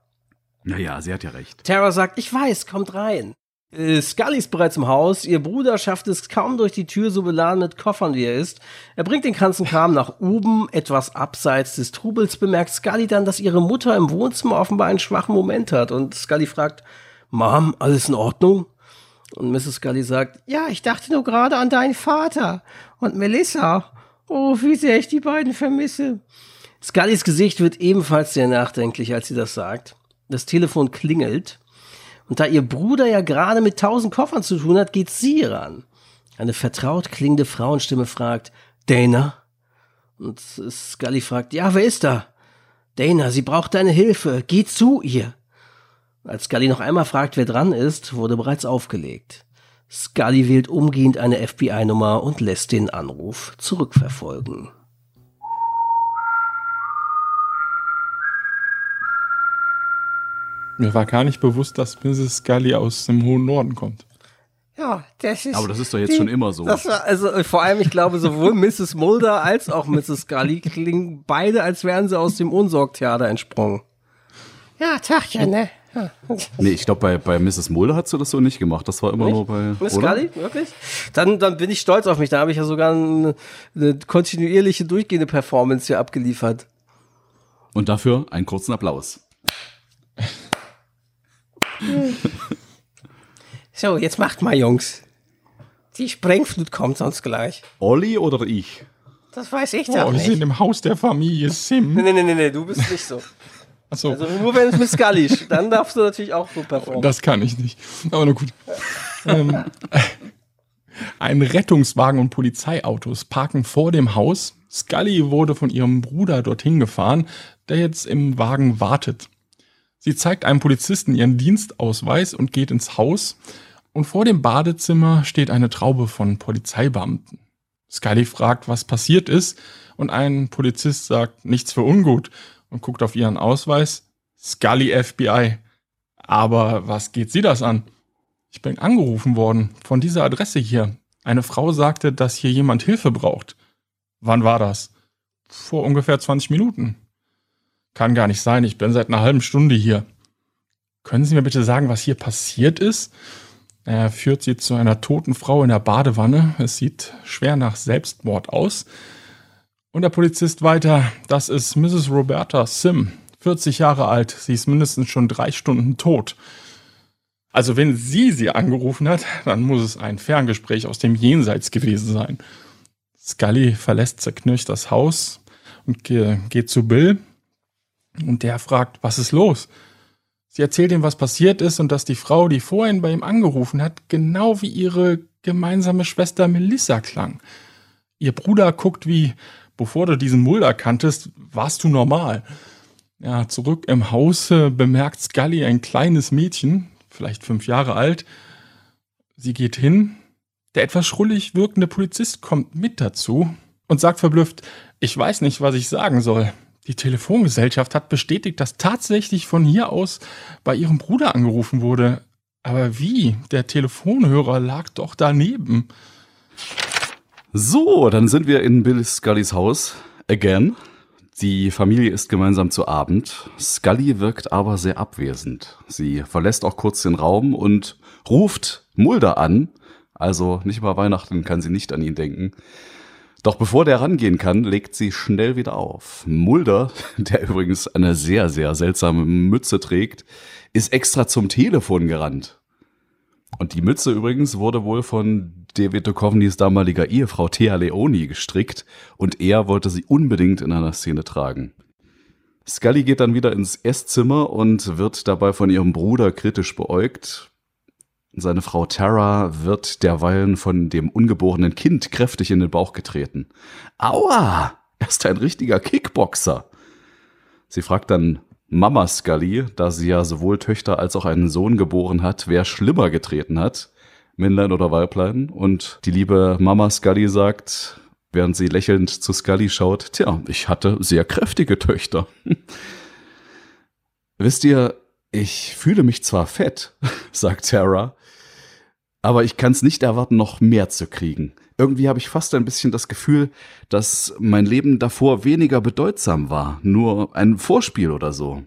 Naja, sie hat ja recht.
Tara sagt, ich weiß, kommt rein. Äh, Scully ist bereits im Haus. Ihr Bruder schafft es kaum durch die Tür, so beladen mit Koffern wie er ist. Er bringt den ganzen Kram nach oben, etwas abseits des Trubels, bemerkt Scully dann, dass ihre Mutter im Wohnzimmer offenbar einen schwachen Moment hat. Und Scully fragt, Mom, alles in Ordnung? Und Mrs. Scully sagt, ja, ich dachte nur gerade an deinen Vater und Melissa. Oh, wie sehr ich die beiden vermisse. Scullys Gesicht wird ebenfalls sehr nachdenklich, als sie das sagt. Das Telefon klingelt. Und da ihr Bruder ja gerade mit tausend Koffern zu tun hat, geht sie ran. Eine vertraut klingende Frauenstimme fragt, Dana? Und Scully fragt, ja, wer ist da? Dana, sie braucht deine Hilfe. Geh zu ihr. Als Scully noch einmal fragt, wer dran ist, wurde bereits aufgelegt. Scully wählt umgehend eine FBI-Nummer und lässt den Anruf zurückverfolgen.
Mir war gar nicht bewusst, dass Mrs. Scully aus dem hohen Norden kommt.
Ja, das ist.
Aber das ist doch jetzt schon immer so.
Das war, also äh, vor allem, ich glaube, sowohl Mrs. Mulder als auch Mrs. Scully klingen beide, als wären sie aus dem Unsorgtheater entsprungen. Ja, Tachchen, ne? Ja.
Nee, ich glaube, bei, bei Mrs. Mulder hat sie das so nicht gemacht. Das war immer nur bei.
Miss
oder?
Scully, wirklich? Dann, dann bin ich stolz auf mich. Da habe ich ja sogar eine, eine kontinuierliche, durchgehende Performance hier abgeliefert.
Und dafür einen kurzen Applaus.
So, jetzt macht mal, Jungs. Die Sprengflut kommt sonst gleich.
Olli oder ich?
Das weiß ich
Oh,
doch
wir sind
nicht.
im Haus der Familie Sim.
Nee, nee, nee, nee, du bist nicht so.
Achso,
Also nur wenn es mit Scully ist, dann darfst du natürlich auch so performen.
das kann ich nicht. Aber na gut. ähm, ein Rettungswagen und Polizeiautos parken vor dem Haus. Scully wurde von ihrem Bruder dorthin gefahren, der jetzt im Wagen wartet. Sie zeigt einem Polizisten ihren Dienstausweis und geht ins Haus. Und vor dem Badezimmer steht eine Traube von Polizeibeamten. Scully fragt, was passiert ist, und ein Polizist sagt, nichts für ungut, und guckt auf ihren Ausweis. Scully FBI. Aber was geht sie das an? Ich bin angerufen worden von dieser Adresse hier. Eine Frau sagte, dass hier jemand Hilfe braucht. Wann war das? Vor ungefähr 20 Minuten. Kann gar nicht sein, ich bin seit einer halben Stunde hier. Können Sie mir bitte sagen, was hier passiert ist? Er führt sie zu einer toten Frau in der Badewanne. Es sieht schwer nach Selbstmord aus. Und der Polizist weiter, das ist Mrs. Roberta Sim, 40 Jahre alt. Sie ist mindestens schon drei Stunden tot. Also wenn sie sie angerufen hat, dann muss es ein Ferngespräch aus dem Jenseits gewesen sein. Scully verlässt zerknirscht das Haus und geht zu Bill. Und der fragt, was ist los? Sie erzählt ihm, was passiert ist und dass die Frau, die vorhin bei ihm angerufen hat, genau wie ihre gemeinsame Schwester Melissa klang. Ihr Bruder guckt wie, bevor du diesen Mulder kanntest, warst du normal. Ja, zurück im Hause bemerkt Scully ein kleines Mädchen, vielleicht fünf Jahre alt. Sie geht hin. Der etwas schrullig wirkende Polizist kommt mit dazu und sagt verblüfft, ich weiß nicht, was ich sagen soll. Die Telefongesellschaft hat bestätigt, dass tatsächlich von hier aus bei ihrem Bruder angerufen wurde. Aber wie? Der Telefonhörer lag doch daneben.
So, dann sind wir in Bill Scullys Haus. Again. Die Familie ist gemeinsam zu Abend. Scully wirkt aber sehr abwesend. Sie verlässt auch kurz den Raum und ruft Mulder an. Also nicht mal Weihnachten kann sie nicht an ihn denken. Doch bevor der rangehen kann, legt sie schnell wieder auf. Mulder, der übrigens eine sehr, sehr seltsame Mütze trägt, ist extra zum Telefon gerannt. Und die Mütze übrigens wurde wohl von David Duchovnys damaliger Ehefrau Thea Leoni gestrickt und er wollte sie unbedingt in einer Szene tragen. Scully geht dann wieder ins Esszimmer und wird dabei von ihrem Bruder kritisch beäugt. Seine Frau Tara wird derweilen von dem ungeborenen Kind kräftig in den Bauch getreten. Aua! Er ist ein richtiger Kickboxer. Sie fragt dann Mama Scully, da sie ja sowohl Töchter als auch einen Sohn geboren hat, wer schlimmer getreten hat, Männlein oder Weiblein. Und die liebe Mama Scully sagt, während sie lächelnd zu Scully schaut, tja, ich hatte sehr kräftige Töchter. Wisst ihr, ich fühle mich zwar fett, sagt Tara, aber ich kann es nicht erwarten, noch mehr zu kriegen. Irgendwie habe ich fast ein bisschen das Gefühl, dass mein Leben davor weniger bedeutsam war, nur ein Vorspiel oder so.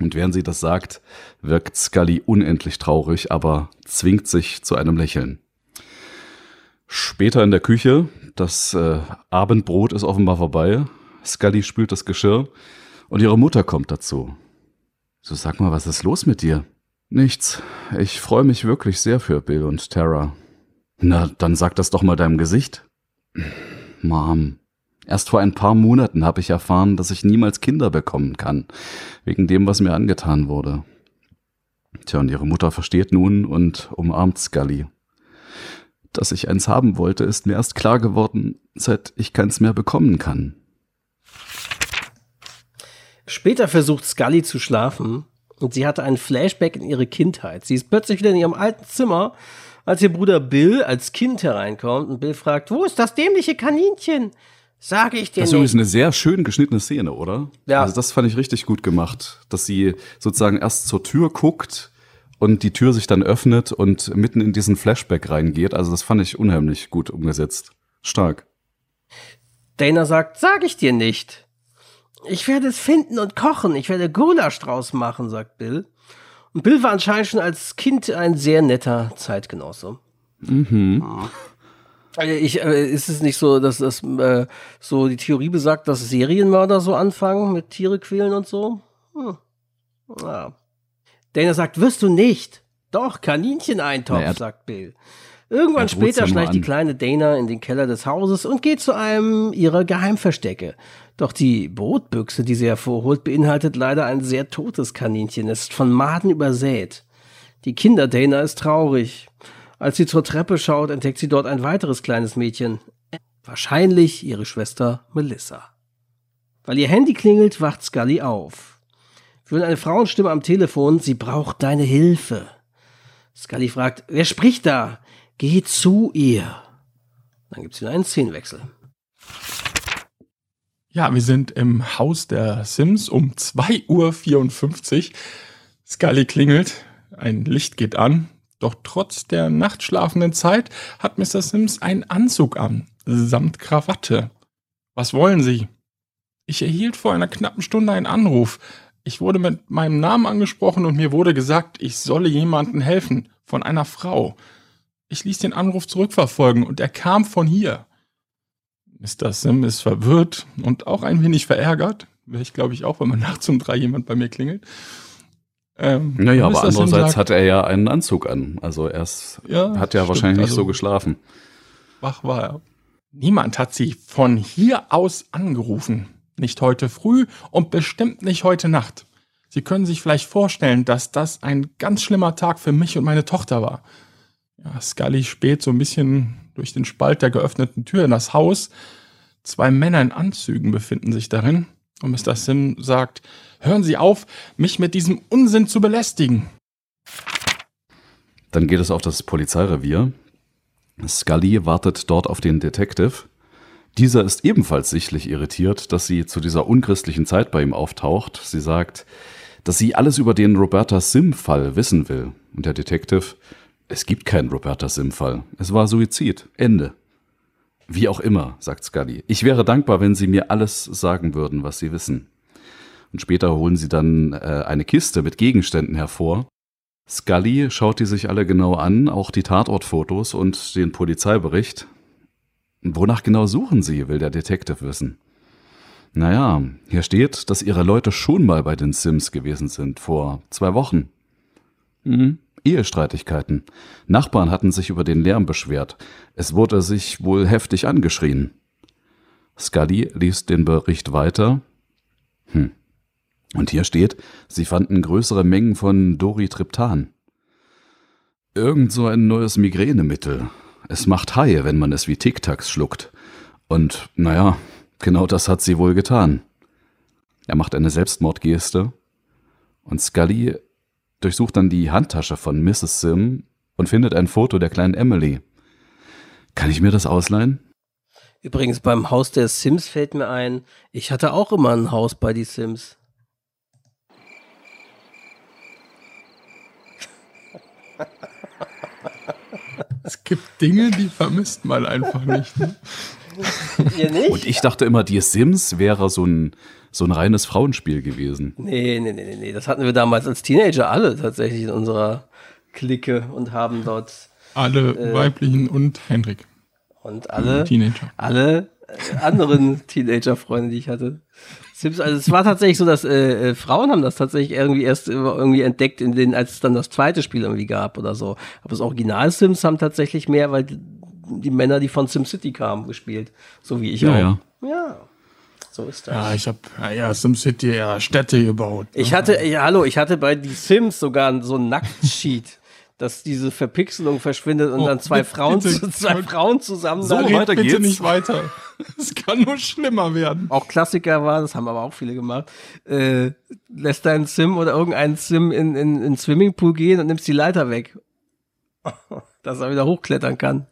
Und während sie das sagt, wirkt Scully unendlich traurig, aber zwingt sich zu einem Lächeln. Später in der Küche, das äh, Abendbrot ist offenbar vorbei. Scully spült das Geschirr und ihre Mutter kommt dazu. So sag mal, was ist los mit dir? Nichts. Ich freue mich wirklich sehr für Bill und Tara. Na, dann sag das doch mal deinem Gesicht. Mom, erst vor ein paar Monaten habe ich erfahren, dass ich niemals Kinder bekommen kann, wegen dem, was mir angetan wurde. Tja, und ihre Mutter versteht nun und umarmt Scully. Dass ich eins haben wollte, ist mir erst klar geworden, seit ich keins mehr bekommen kann.
Später versucht Scully zu schlafen, und sie hatte einen Flashback in ihre Kindheit. Sie ist plötzlich wieder in ihrem alten Zimmer, als ihr Bruder Bill als Kind hereinkommt und Bill fragt, wo ist das dämliche Kaninchen? Sage ich dir
das ist eine sehr schön geschnittene Szene, oder? Ja. Also das fand ich richtig gut gemacht, dass sie sozusagen erst zur Tür guckt und die Tür sich dann öffnet und mitten in diesen Flashback reingeht. Also das fand ich unheimlich gut umgesetzt. Stark.
Dana sagt, sag ich dir nicht. Ich werde es finden und kochen. Ich werde Gulasch draus machen, sagt Bill. Und Bill war anscheinend schon als Kind ein sehr netter Zeitgenosse. Mhm. Also ich, äh, ist es nicht so, dass das äh, so die Theorie besagt, dass Serienmörder so anfangen mit Tiere quälen und so? Hm. Ja. Dana sagt, wirst du nicht. Doch, Kanincheneintopf, naja, sagt Bill. Irgendwann später schleicht die kleine Dana in den Keller des Hauses und geht zu einem ihrer Geheimverstecke. Doch die Brotbüchse, die sie hervorholt, beinhaltet leider ein sehr totes Kaninchen, ist von Maden übersät. Die Kinder-Dana ist traurig. Als sie zur Treppe schaut, entdeckt sie dort ein weiteres kleines Mädchen. Wahrscheinlich ihre Schwester Melissa. Weil ihr Handy klingelt, wacht Scully auf. Wir hören eine Frauenstimme am Telefon, sie braucht deine Hilfe. Scully fragt, wer spricht da? Geh zu ihr. Dann gibt's wieder einen Szenenwechsel.
Ja, wir sind im Haus der Sims um 2.54 Uhr. Scully klingelt, ein Licht geht an, doch trotz der nachtschlafenden Zeit hat Mr. Sims einen Anzug an, samt Krawatte. Was wollen Sie? Ich erhielt vor einer knappen Stunde einen Anruf. Ich wurde mit meinem Namen angesprochen und mir wurde gesagt, ich solle jemandem helfen. Von einer Frau. Ich ließ den Anruf zurückverfolgen und er kam von hier. Mr. Sim ist verwirrt und auch ein wenig verärgert. Wäre ich, glaube ich, auch, wenn man nachts um drei jemand bei mir klingelt.
Ähm, naja, aber andererseits sagt, hat er ja einen Anzug an. Also er ist, ja, hat ja stimmt, wahrscheinlich nicht also, so geschlafen.
Wach war er. Niemand hat sie von hier aus angerufen. Nicht heute früh und bestimmt nicht heute Nacht. Sie können sich vielleicht vorstellen, dass das ein ganz schlimmer Tag für mich und meine Tochter war. Ja, Scully späht so ein bisschen durch den Spalt der geöffneten Tür in das Haus. Zwei Männer in Anzügen befinden sich darin. Und Mr. Sim sagt, hören Sie auf, mich mit diesem Unsinn zu belästigen.
Dann geht es auf das Polizeirevier. Scully wartet dort auf den Detective. Dieser ist ebenfalls sichtlich irritiert, dass sie zu dieser unchristlichen Zeit bei ihm auftaucht. Sie sagt, dass sie alles über den Roberta Sim-Fall wissen will. Und der Detective, es gibt keinen Roberta Sim-Fall. Es war Suizid. Ende. Wie auch immer, sagt Scully. Ich wäre dankbar, wenn Sie mir alles sagen würden, was Sie wissen. Und später holen sie dann äh, eine Kiste mit Gegenständen hervor. Scully schaut die sich alle genau an, auch die Tatortfotos und den Polizeibericht. Wonach genau suchen Sie, will der Detective wissen. Naja, hier steht, dass Ihre Leute schon mal bei den Sims gewesen sind, vor zwei Wochen. Mhm. Ehestreitigkeiten. Nachbarn hatten sich über den Lärm beschwert. Es wurde sich wohl heftig angeschrien. Scully liest den Bericht weiter. Hm. Und hier steht, sie fanden größere Mengen von Doritriptan. Irgend so ein neues Migränemittel. Es macht Haie, wenn man es wie Tic-Tacs schluckt. Und naja, genau das hat sie wohl getan. Er macht eine Selbstmordgeste und Scully durchsucht dann die Handtasche von Mrs. Sim und findet ein Foto der kleinen Emily. Kann ich mir das ausleihen?
Übrigens, beim Haus der Sims fällt mir ein, ich hatte auch immer ein Haus bei die Sims.
Es gibt Dinge, die vermisst man einfach nicht. Ne?
nicht. Und ich dachte immer, die Sims wäre so ein, so ein reines Frauenspiel gewesen.
Nee, nee, nee, nee. Das hatten wir damals als Teenager alle tatsächlich in unserer Clique und haben dort.
Alle äh, weiblichen und Hendrik.
Und alle, Teenager. alle äh, anderen Teenager-Freunde, die ich hatte. Sims, also es war tatsächlich so, dass äh, äh, Frauen haben das tatsächlich irgendwie erst irgendwie entdeckt, in den, als es dann das zweite Spiel irgendwie gab oder so. Aber das Original Sims haben tatsächlich mehr, weil die Männer, die von SimCity kamen, gespielt. So wie ich
ja,
auch.
Ja.
ja. So ist das.
Ja, ich habe ja, SimCity ja Städte gebaut.
Ne? Ich hatte, ja, hallo, ich hatte bei die Sims sogar so ein Nacktsheet dass diese Verpixelung verschwindet und oh, dann zwei Frauen, bitte, zwei Frauen zusammen.
So weiter geht's. Bitte nicht weiter. Es kann nur schlimmer werden.
Auch Klassiker war, das haben aber auch viele gemacht. Äh, lässt deinen Sim oder irgendeinen Sim in, in, in Swimmingpool gehen und nimmst die Leiter weg. dass er wieder hochklettern kann.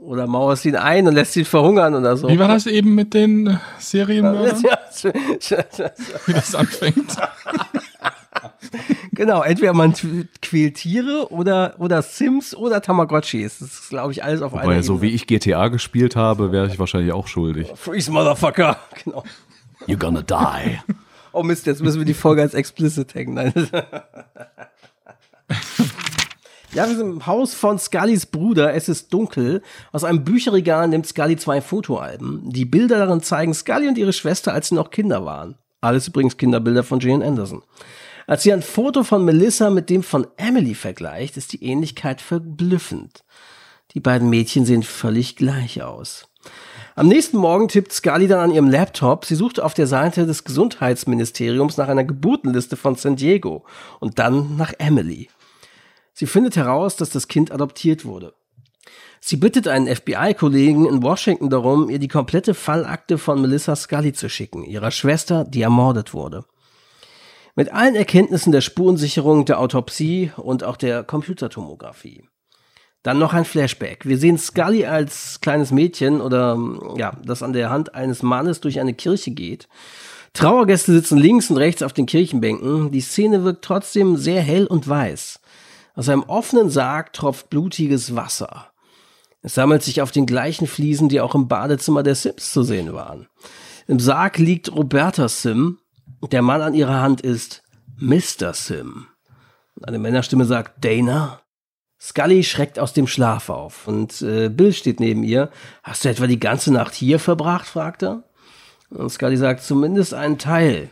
Oder mauerst ihn ein und lässt ihn verhungern oder so.
Wie war das eben mit den Serienmördern? Wie das anfängt.
genau, entweder man quält Tiere oder, oder Sims oder Tamagotchis. Das ist, glaube ich, alles auf
einmal. so wie ich GTA gespielt habe, wäre ich wahrscheinlich auch schuldig.
Freeze, Motherfucker. Genau.
You're gonna die.
oh Mist, jetzt müssen wir die Folge als explicit hängen. Nein. Ja, wir sind im Haus von Scullys Bruder. Es ist dunkel. Aus einem Bücherregal nimmt Scully zwei Fotoalben. Die Bilder darin zeigen Scully und ihre Schwester, als sie noch Kinder waren. Alles übrigens Kinderbilder von Jane Anderson. Als sie ein Foto von Melissa mit dem von Emily vergleicht, ist die Ähnlichkeit verblüffend. Die beiden Mädchen sehen völlig gleich aus. Am nächsten Morgen tippt Scully dann an ihrem Laptop. Sie sucht auf der Seite des Gesundheitsministeriums nach einer Geburtenliste von San Diego und dann nach Emily. Sie findet heraus, dass das Kind adoptiert wurde. Sie bittet einen FBI-Kollegen in Washington darum, ihr die komplette Fallakte von Melissa Scully zu schicken, ihrer Schwester, die ermordet wurde. Mit allen Erkenntnissen der Spurensicherung, der Autopsie und auch der Computertomographie. Dann noch ein Flashback. Wir sehen Scully als kleines Mädchen oder ja, das an der Hand eines Mannes durch eine Kirche geht. Trauergäste sitzen links und rechts auf den Kirchenbänken. Die Szene wirkt trotzdem sehr hell und weiß. Aus einem offenen Sarg tropft blutiges Wasser. Es sammelt sich auf den gleichen Fliesen, die auch im Badezimmer der Sims zu sehen waren. Im Sarg liegt Roberta Sim. Der Mann an ihrer Hand ist Mr. Sim. Eine Männerstimme sagt Dana. Scully schreckt aus dem Schlaf auf und äh, Bill steht neben ihr. Hast du etwa die ganze Nacht hier verbracht? fragt er. Und Scully sagt zumindest einen Teil.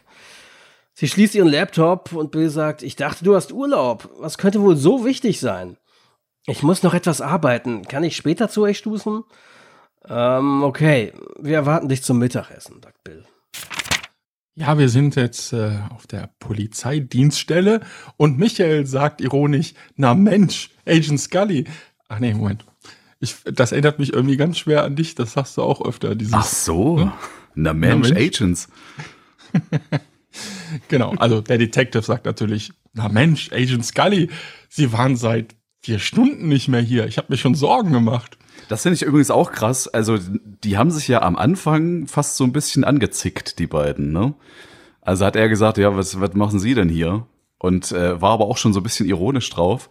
Sie schließt ihren Laptop und Bill sagt, ich dachte, du hast Urlaub. Was könnte wohl so wichtig sein? Ich muss noch etwas arbeiten. Kann ich später zu euch stoßen? Ähm, okay. Wir erwarten dich zum Mittagessen, sagt Bill.
Ja, wir sind jetzt äh, auf der Polizeidienststelle und Michael sagt ironisch, na Mensch, Agent Scully. Ach nee, Moment. Ich, das erinnert mich irgendwie ganz schwer an dich, das sagst du auch öfter. Dieses,
Ach so, ne? na Mensch, na Mensch. Agents.
genau, also der Detective sagt natürlich, na Mensch, Agent Scully, Sie waren seit vier Stunden nicht mehr hier. Ich habe mir schon Sorgen gemacht.
Das finde ich übrigens auch krass. Also, die haben sich ja am Anfang fast so ein bisschen angezickt, die beiden, ne? Also hat er gesagt, ja, was, was machen Sie denn hier? Und äh, war aber auch schon so ein bisschen ironisch drauf.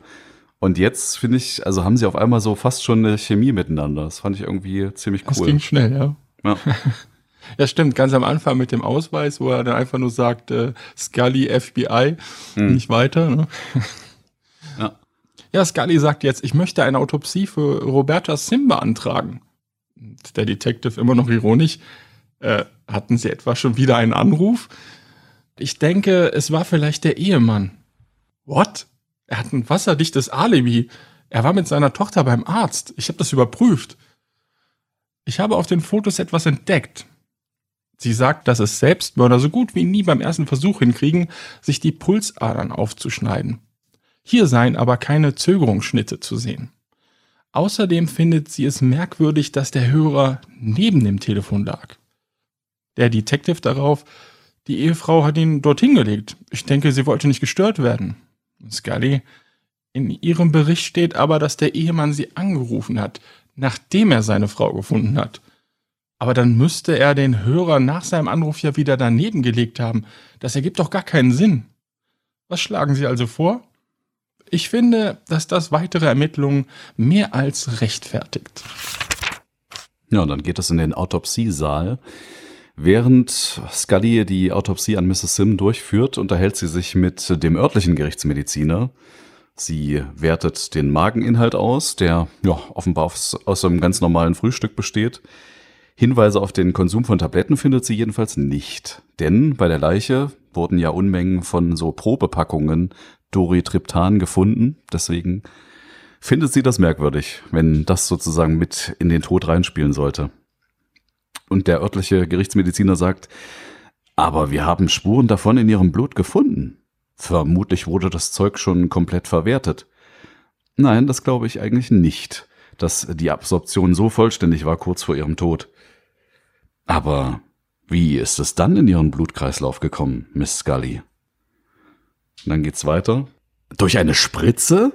Und jetzt finde ich, also haben sie auf einmal so fast schon eine Chemie miteinander. Das fand ich irgendwie ziemlich cool.
Das ging schnell, ja. Ja. ja, stimmt. Ganz am Anfang mit dem Ausweis, wo er dann einfach nur sagt, äh, Scully, FBI, hm. nicht weiter. Ne? Ja. Ja, Scully sagt jetzt, ich möchte eine Autopsie für Roberta Sim beantragen. Der Detective immer noch ironisch. Äh, hatten Sie etwa schon wieder einen Anruf? Ich denke, es war vielleicht der Ehemann. What? Er hat ein wasserdichtes Alibi. Er war mit seiner Tochter beim Arzt. Ich habe das überprüft. Ich habe auf den Fotos etwas entdeckt. Sie sagt, dass es Selbstmörder so gut wie nie beim ersten Versuch hinkriegen, sich die Pulsadern aufzuschneiden. Hier seien aber keine Zögerungsschnitte zu sehen. Außerdem findet sie es merkwürdig, dass der Hörer neben dem Telefon lag. Der Detective darauf, die Ehefrau hat ihn dorthin gelegt. Ich denke, sie wollte nicht gestört werden. Scully, in ihrem Bericht steht aber, dass der Ehemann sie angerufen hat, nachdem er seine Frau gefunden hat. Aber dann müsste er den Hörer nach seinem Anruf ja wieder daneben gelegt haben. Das ergibt doch gar keinen Sinn. Was schlagen Sie also vor? Ich finde, dass das weitere Ermittlungen mehr als rechtfertigt.
Ja, und dann geht es in den Autopsiesaal. Während Scully die Autopsie an Mrs. Sim durchführt, unterhält sie sich mit dem örtlichen Gerichtsmediziner. Sie wertet den Mageninhalt aus, der ja, offenbar aus, aus einem ganz normalen Frühstück besteht. Hinweise auf den Konsum von Tabletten findet sie jedenfalls nicht. Denn bei der Leiche wurden ja Unmengen von so Probepackungen Doritriptan gefunden. Deswegen findet sie das merkwürdig, wenn das sozusagen mit in den Tod reinspielen sollte. Und der örtliche Gerichtsmediziner sagt, aber wir haben Spuren davon in ihrem Blut gefunden. Vermutlich wurde das Zeug schon komplett verwertet. Nein, das glaube ich eigentlich nicht, dass die Absorption so vollständig war kurz vor ihrem Tod. Aber wie ist es dann in ihren Blutkreislauf gekommen, Miss Scully? Und dann geht's weiter. Durch eine Spritze?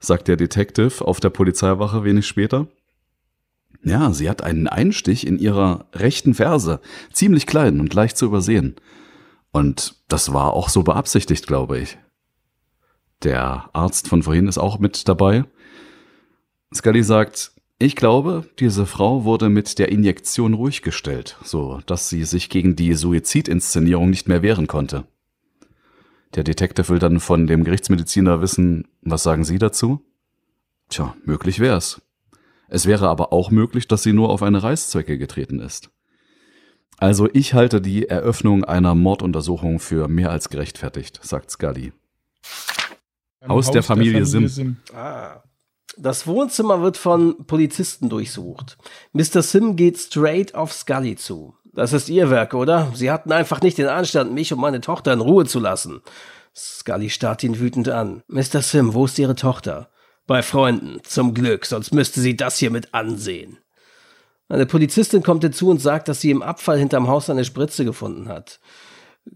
sagt der Detective auf der Polizeiwache wenig später. Ja, sie hat einen Einstich in ihrer rechten Ferse, ziemlich klein und leicht zu übersehen. Und das war auch so beabsichtigt, glaube ich. Der Arzt von vorhin ist auch mit dabei. Scully sagt, ich glaube, diese Frau wurde mit der Injektion ruhig gestellt, so dass sie sich gegen die Suizidinszenierung nicht mehr wehren konnte. Der Detective will dann von dem Gerichtsmediziner wissen, was sagen Sie dazu? Tja, möglich wär's. Es wäre aber auch möglich, dass sie nur auf eine Reißzwecke getreten ist. Also ich halte die Eröffnung einer Morduntersuchung für mehr als gerechtfertigt, sagt Scully. Haus, Haus, der Familie, der Familie Sim. Sim.
Ah. Das Wohnzimmer wird von Polizisten durchsucht. Mr. Sim geht straight auf Scully zu. Das ist ihr Werk, oder? Sie hatten einfach nicht den Anstand, mich und meine Tochter in Ruhe zu lassen. Scully starrt ihn wütend an. Mr. Sim, wo ist Ihre Tochter? Bei Freunden, zum Glück, sonst müsste sie das hier mit ansehen. Eine Polizistin kommt hinzu und sagt, dass sie im Abfall hinterm Haus eine Spritze gefunden hat.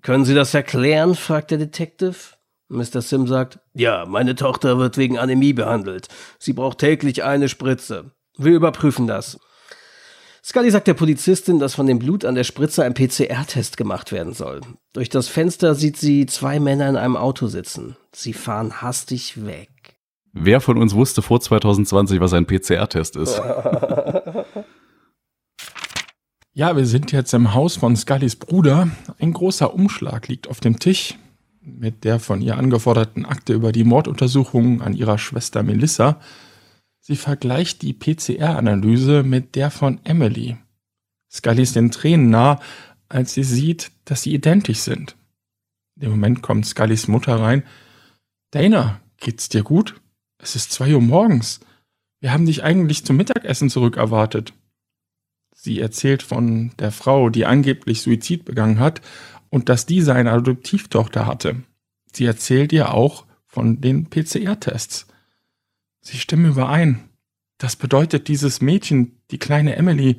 Können Sie das erklären? fragt der Detective. Mr. Sim sagt, ja, meine Tochter wird wegen Anämie behandelt. Sie braucht täglich eine Spritze. Wir überprüfen das. Scully sagt der Polizistin, dass von dem Blut an der Spritze ein PCR-Test gemacht werden soll. Durch das Fenster sieht sie zwei Männer in einem Auto sitzen. Sie fahren hastig weg.
Wer von uns wusste vor 2020, was ein PCR-Test ist?
Ja, wir sind jetzt im Haus von Scullys Bruder. Ein großer Umschlag liegt auf dem Tisch mit der von ihr angeforderten Akte über die Morduntersuchung an ihrer Schwester Melissa. Sie vergleicht die PCR-Analyse mit der von Emily. Scully ist den Tränen nah, als sie sieht, dass sie identisch sind. In dem Moment kommt Scullys Mutter rein. Dana, geht's dir gut? Es ist zwei Uhr morgens. Wir haben dich eigentlich zum Mittagessen zurückerwartet. Sie erzählt von der Frau, die angeblich Suizid begangen hat und dass diese eine Adoptivtochter hatte. Sie erzählt ihr auch von den PCR-Tests. Sie stimmen überein. Das bedeutet, dieses Mädchen, die kleine Emily,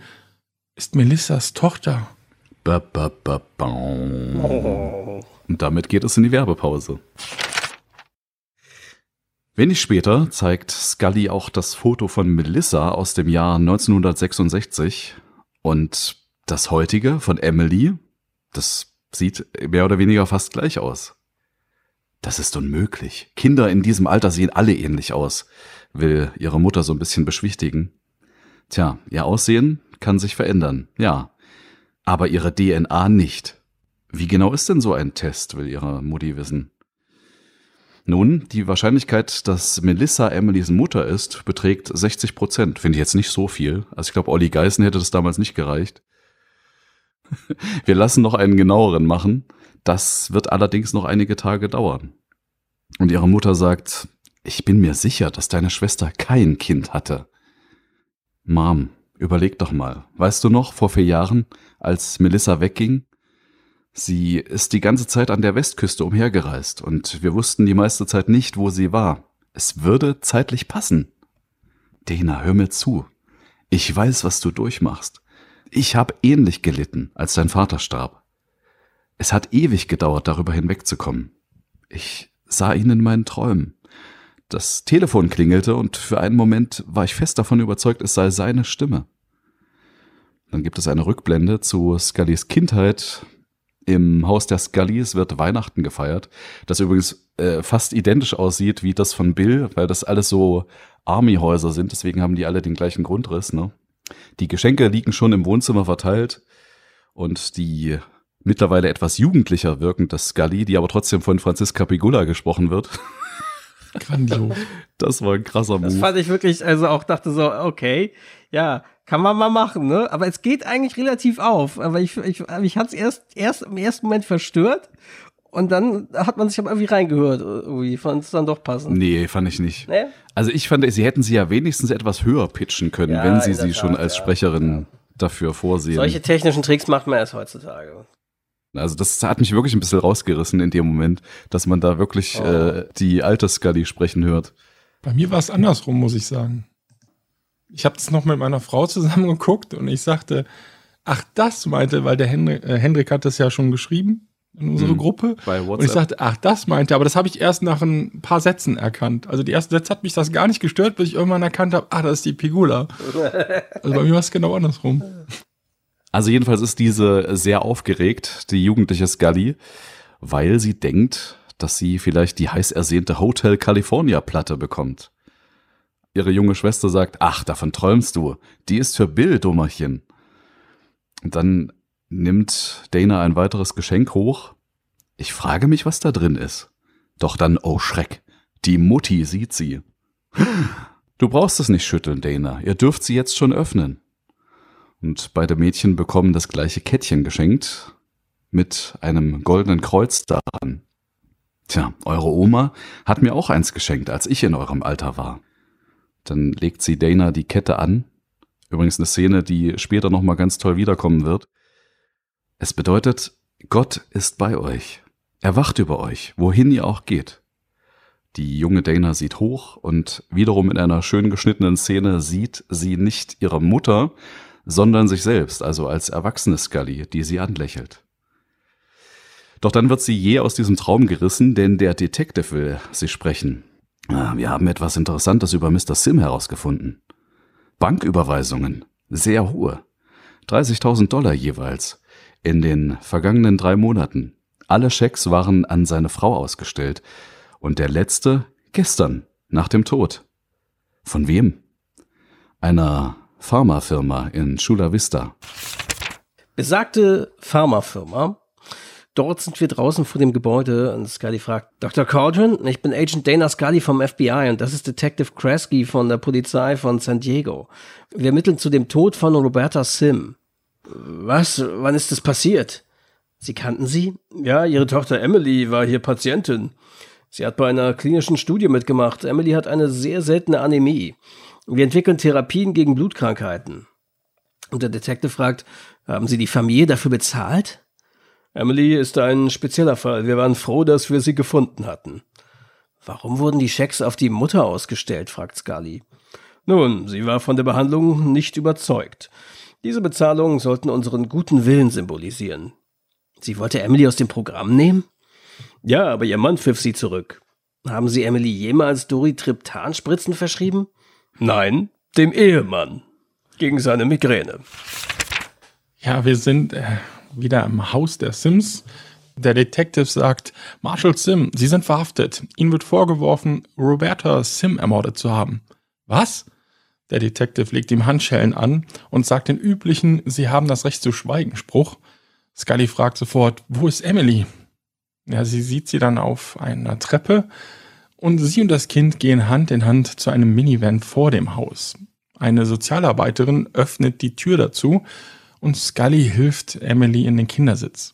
ist Melissas Tochter.
Ba, ba, ba, ba. Und damit geht es in die Werbepause. Wenig später zeigt Scully auch das Foto von Melissa aus dem Jahr 1966 und das heutige von Emily, das sieht mehr oder weniger fast gleich aus. Das ist unmöglich. Kinder in diesem Alter sehen alle ähnlich aus, will ihre Mutter so ein bisschen beschwichtigen. Tja, ihr Aussehen kann sich verändern, ja. Aber ihre DNA nicht. Wie genau ist denn so ein Test, will ihre Mutti wissen. Nun, die Wahrscheinlichkeit, dass Melissa Emilys Mutter ist, beträgt 60 Prozent. Finde ich jetzt nicht so viel. Also ich glaube, Olli Geißen hätte das damals nicht gereicht. Wir lassen noch einen genaueren machen. Das wird allerdings noch einige Tage dauern. Und ihre Mutter sagt, ich bin mir sicher, dass deine Schwester kein Kind hatte. Mom, überleg doch mal. Weißt du noch, vor vier Jahren, als Melissa wegging, Sie ist die ganze Zeit an der Westküste umhergereist und wir wussten die meiste Zeit nicht, wo sie war. Es würde zeitlich passen. Dena, hör mir zu. Ich weiß, was du durchmachst. Ich habe ähnlich gelitten, als dein Vater starb. Es hat ewig gedauert, darüber hinwegzukommen. Ich sah ihn in meinen Träumen. Das Telefon klingelte und für einen Moment war ich fest davon überzeugt, es sei seine Stimme. Dann gibt es eine Rückblende zu Scullys Kindheit, im Haus der Scullys wird Weihnachten gefeiert, das übrigens äh, fast identisch aussieht wie das von Bill, weil das alles so Army-Häuser sind, deswegen haben die alle den gleichen Grundriss. Ne? Die Geschenke liegen schon im Wohnzimmer verteilt und die mittlerweile etwas jugendlicher wirkende Scully, die aber trotzdem von Franziska Pigula gesprochen wird.
Grandios.
Das war ein krasser Move.
Das fand ich wirklich, also auch dachte so, okay, ja, kann man mal machen, ne? Aber es geht eigentlich relativ auf. Aber ich, ich, ich hatte es erst, erst im ersten Moment verstört und dann hat man sich aber irgendwie reingehört. Irgendwie fand es dann doch passend.
Nee, fand ich nicht.
Nee?
Also ich fand, sie hätten sie ja wenigstens etwas höher pitchen können,
Ja,
wenn sie sie schon
Tat,
als
ja.
Sprecherin dafür vorsehen.
Solche technischen Tricks macht man erst heutzutage.
Also das hat mich wirklich ein bisschen rausgerissen in dem Moment, dass man da wirklich
Oh.
äh, die alte Scully sprechen hört.
Bei mir war es andersrum, muss ich sagen. Ich habe das noch mit meiner Frau zusammen geguckt und ich sagte, ach, das meinte, weil der Hendrik, äh, Hendrik hat das ja schon geschrieben in unsere
Mhm.
Gruppe.
Bei
Und ich
WhatsApp.
sagte, ach, das meinte, er. aber das habe ich erst nach ein paar Sätzen erkannt. Also die ersten Sätze hat mich das gar nicht gestört, bis ich irgendwann erkannt habe, ah, das ist die Pigula. Also bei mir war es genau andersrum.
Also jedenfalls ist diese sehr aufgeregt, die jugendliche Scully, weil sie denkt, dass sie vielleicht die heiß ersehnte Hotel California Platte bekommt. Ihre junge Schwester sagt, ach, davon träumst du. Die ist für Bill, Dummerchen. Und dann nimmt Dana ein weiteres Geschenk hoch. Ich frage mich, was da drin ist. Doch dann, oh Schreck, die Mutti sieht sie. Du brauchst es nicht schütteln, Dana. Ihr dürft sie jetzt schon öffnen. Und beide Mädchen bekommen das gleiche Kettchen geschenkt mit einem goldenen Kreuz daran. Tja, eure Oma hat mir auch eins geschenkt, als ich in eurem Alter war. Dann legt sie Dana die Kette an. Übrigens eine Szene, die später nochmal ganz toll wiederkommen wird. Es bedeutet, Gott ist bei euch. Er wacht über euch, wohin ihr auch geht. Die junge Dana sieht hoch und wiederum in einer schön geschnittenen Szene sieht sie nicht ihre Mutter, sondern sich selbst, also als erwachsene Scully, die sie anlächelt. Doch dann wird sie je aus diesem Traum gerissen, denn der Detective will sie sprechen. Ah, Wir haben etwas Interessantes über Mr. Sim herausgefunden. Banküberweisungen, sehr hohe. 30.000 Dollar jeweils. In den vergangenen drei Monaten. Alle Schecks waren an seine Frau ausgestellt. Und der letzte gestern, nach dem Tod. Von wem? Einer Pharmafirma in Chula Vista.
Besagte Pharmafirma. Dort sind wir draußen vor dem Gebäude und Scully fragt, Dr. Cauldron, ich bin Agent Dana Scully vom FBI und das ist Detective Kresge von der Polizei von San Diego. Wir ermitteln zu dem Tod von Roberta Sim. Was? Wann ist das passiert? Sie kannten sie? Ja, ihre Tochter Emily war hier Patientin. Sie hat bei einer klinischen Studie mitgemacht. Emily hat eine sehr seltene Anämie. Wir entwickeln Therapien gegen Blutkrankheiten. Und der Detective fragt, haben Sie die Familie dafür bezahlt? Emily ist ein spezieller Fall. Wir waren froh, dass wir sie gefunden hatten. Warum wurden die Schecks auf die Mutter ausgestellt? fragt Scully. Nun, sie war von der Behandlung nicht überzeugt. Diese Bezahlungen sollten unseren guten Willen symbolisieren. Sie wollte Emily aus dem Programm nehmen? Ja, aber ihr Mann pfiff sie zurück. Haben Sie Emily jemals Doritriptan-Spritzen verschrieben? Nein, dem Ehemann. Gegen seine Migräne.
Ja, wir sind äh, wieder im Haus der Sims. Der Detective sagt, Marshall Sim, Sie sind verhaftet. Ihnen wird vorgeworfen, Roberta Sim ermordet zu haben. Was? Der Detective legt ihm Handschellen an und sagt den üblichen Sie haben das Recht zu schweigen Spruch. Scully fragt sofort, wo ist Emily? Ja, sie sieht sie dann auf einer Treppe und sie und das Kind gehen Hand in Hand zu einem Minivan vor dem Haus. Eine Sozialarbeiterin öffnet die Tür dazu und Scully hilft Emily in den Kindersitz.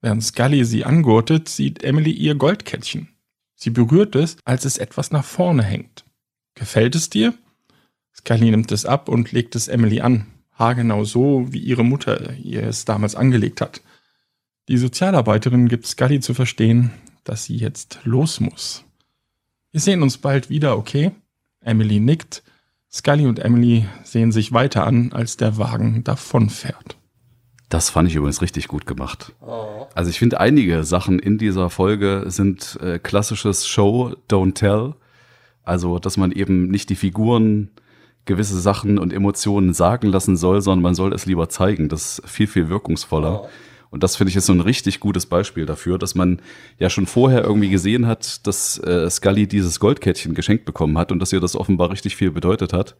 Während Scully sie angurtet, sieht Emily ihr Goldkettchen. Sie berührt es, als es etwas nach vorne hängt. Gefällt es dir? Scully nimmt es ab und legt es Emily an. Haargenau so, wie ihre Mutter ihr es damals angelegt hat. Die Sozialarbeiterin gibt Scully zu verstehen, dass sie jetzt los muss. Wir sehen uns bald wieder, okay? Emily nickt. Scully und Emily sehen sich weiter an, als der Wagen davonfährt.
Das fand ich übrigens richtig gut gemacht. Also ich finde, einige Sachen in dieser Folge sind äh, klassisches Show, Don't Tell. Also, dass man eben nicht die Figuren gewisse Sachen und Emotionen sagen lassen soll, sondern man soll es lieber zeigen. Das ist viel, viel wirkungsvoller. Oh. Und das finde ich ist so ein richtig gutes Beispiel dafür, dass man ja schon vorher irgendwie gesehen hat, dass äh, Scully dieses Goldkettchen geschenkt bekommen hat und dass ihr das offenbar richtig viel bedeutet hat.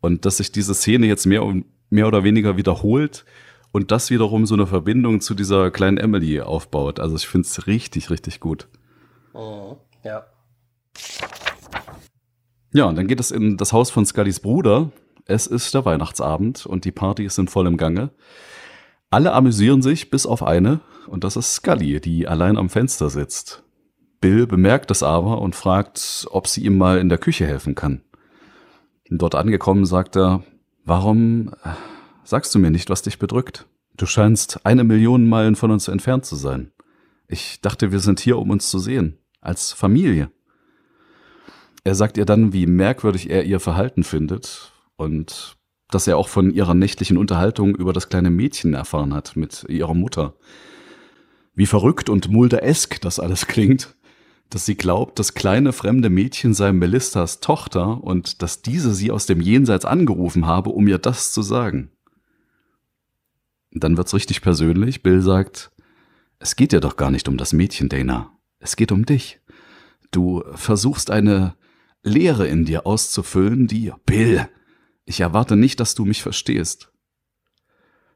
Und dass sich diese Szene jetzt mehr, mehr oder weniger wiederholt und das wiederum so eine Verbindung zu dieser kleinen Emily aufbaut. Also ich finde es richtig, richtig gut.
Oh, ja.
Ja, und dann geht es in das Haus von Scullys Bruder. Es ist der Weihnachtsabend und die Party ist in vollem Gange. Alle amüsieren sich, bis auf eine, und das ist Scully, die allein am Fenster sitzt. Bill bemerkt es aber und fragt, ob sie ihm mal in der Küche helfen kann. Dort angekommen sagt er, warum äh, sagst du mir nicht, was dich bedrückt? Du scheinst eine Million Meilen von uns entfernt zu sein. Ich dachte, wir sind hier, um uns zu sehen, als Familie. Er sagt ihr dann, wie merkwürdig er ihr Verhalten findet und dass er auch von ihrer nächtlichen Unterhaltung über das kleine Mädchen erfahren hat mit ihrer Mutter. Wie verrückt und mulderesk das alles klingt, dass sie glaubt, das kleine fremde Mädchen sei Melissas Tochter und dass diese sie aus dem Jenseits angerufen habe, um ihr das zu sagen. Dann wird's richtig persönlich. Bill sagt, es geht dir doch gar nicht um das Mädchen, Dana. Es geht um dich. Du versuchst eine Leere in dir auszufüllen, die Bill, ich erwarte nicht, dass du mich verstehst.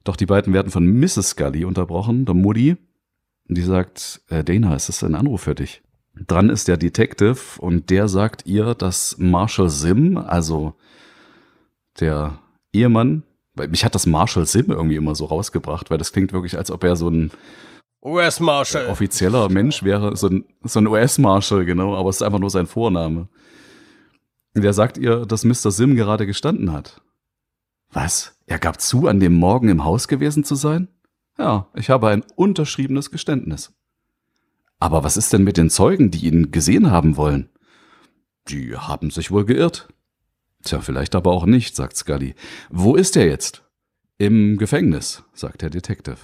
Doch die beiden werden von Mrs. Scully unterbrochen, der Mutti, die sagt, äh, Dana, es ist ein Anruf für dich. Dran ist der Detective und der sagt ihr, dass Marshall Sim, also der Ehemann, weil mich hat das Marshall Sim irgendwie immer so rausgebracht, weil das klingt wirklich, als ob er so ein
US-Marshal.
Offizieller Mensch wäre, so ein, so ein US-Marshal, genau, aber es ist einfach nur sein Vorname. Der sagt ihr, dass Mr. Sim gerade gestanden hat. Was? Er gab zu, an dem Morgen im Haus gewesen zu sein? Ja, ich habe ein unterschriebenes Geständnis. Aber was ist denn mit den Zeugen, die ihn gesehen haben wollen? Die haben sich wohl geirrt. Tja, vielleicht aber auch nicht, sagt Scully. Wo ist er jetzt? Im Gefängnis, sagt der Detective.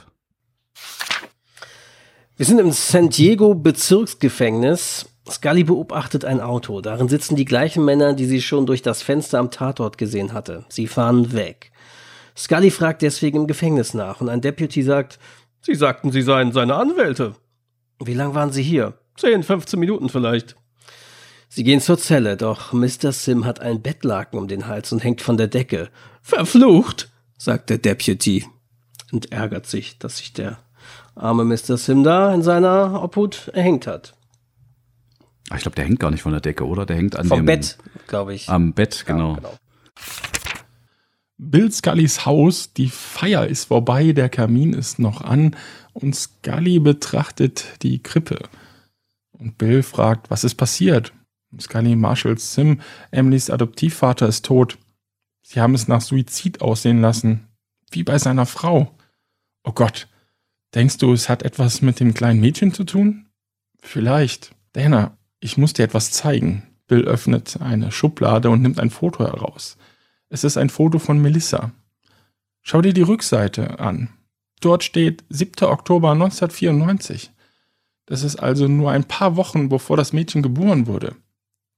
Wir sind im San Diego Bezirksgefängnis Scully beobachtet ein Auto. Darin sitzen die gleichen Männer, die sie schon durch das Fenster am Tatort gesehen hatte. Sie fahren weg. Scully fragt deswegen im Gefängnis nach und ein Deputy sagt, Sie sagten, Sie seien seine Anwälte. Wie lang waren Sie hier? Zehn, 15 Minuten vielleicht. Sie gehen zur Zelle, doch Mr. Sim hat ein Bettlaken um den Hals und hängt von der Decke. Verflucht, sagt der Deputy. und ärgert sich, dass sich der arme Mr. Sim da in seiner Obhut erhängt hat.
Ah, ich glaube, der hängt gar nicht von der Decke, oder? Der hängt an
Vom
dem
Bett, glaube ich.
Am Bett,
Ja,
genau.
Bill Scullys Haus, die Feier ist vorbei, der Kamin ist noch an und Scully betrachtet die Krippe. Und Bill fragt, was ist passiert? Scully Marshall Sim, Emilys Adoptivvater, ist tot. Sie haben es nach Suizid aussehen lassen, wie bei seiner Frau. Oh Gott, denkst du, es hat etwas mit dem kleinen Mädchen zu tun? Vielleicht. Dana, ich muss dir etwas zeigen. Bill öffnet eine Schublade und nimmt ein Foto heraus. Es ist ein Foto von Melissa. Schau dir die Rückseite an. Dort steht 7. Oktober 1994. Das ist also nur ein paar Wochen, bevor das Mädchen geboren wurde.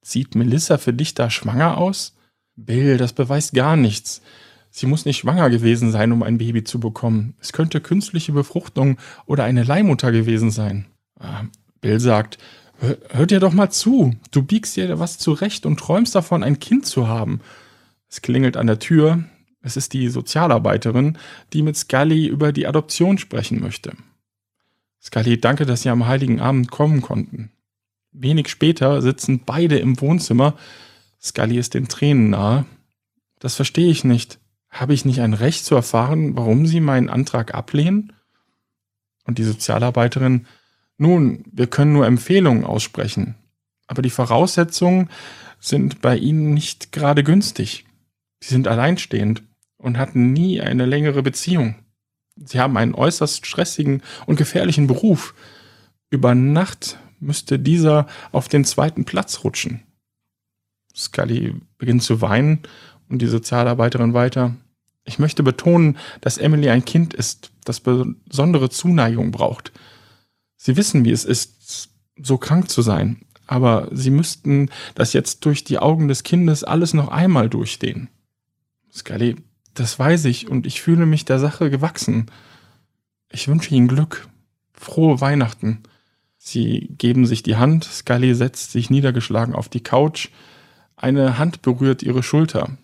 Sieht Melissa für dich da schwanger aus? Bill, das beweist gar nichts. Sie muss nicht schwanger gewesen sein, um ein Baby zu bekommen. Es könnte künstliche Befruchtung oder eine Leihmutter gewesen sein. Ah, Bill sagt, "Hör- hör dir doch mal zu. Du biegst dir was zurecht und träumst davon, ein Kind zu haben. Es klingelt an der Tür. Es ist die Sozialarbeiterin, die mit Scully über die Adoption sprechen möchte. Scully, danke, dass Sie am Heiligen Abend kommen konnten. Wenig später sitzen beide im Wohnzimmer. Scully ist den Tränen nahe. Das verstehe ich nicht. Habe ich nicht ein Recht zu erfahren, warum Sie meinen Antrag ablehnen? Und die Sozialarbeiterin, nun, wir können nur Empfehlungen aussprechen. Aber die Voraussetzungen sind bei Ihnen nicht gerade günstig. Sie sind alleinstehend und hatten nie eine längere Beziehung. Sie haben einen äußerst stressigen und gefährlichen Beruf. Über Nacht müsste dieser auf den zweiten Platz rutschen. Scully beginnt zu weinen und die Sozialarbeiterin weiter. Ich möchte betonen, dass Emily ein Kind ist, das besondere Zuneigung braucht. Sie wissen, wie es ist, so krank zu sein, aber Sie müssten das jetzt durch die Augen des Kindes alles noch einmal durchstehen. Scully, das weiß ich und ich fühle mich der Sache gewachsen. Ich wünsche Ihnen Glück. Frohe Weihnachten. Sie geben sich die Hand, Scully setzt sich niedergeschlagen auf die Couch, eine Hand berührt ihre Schulter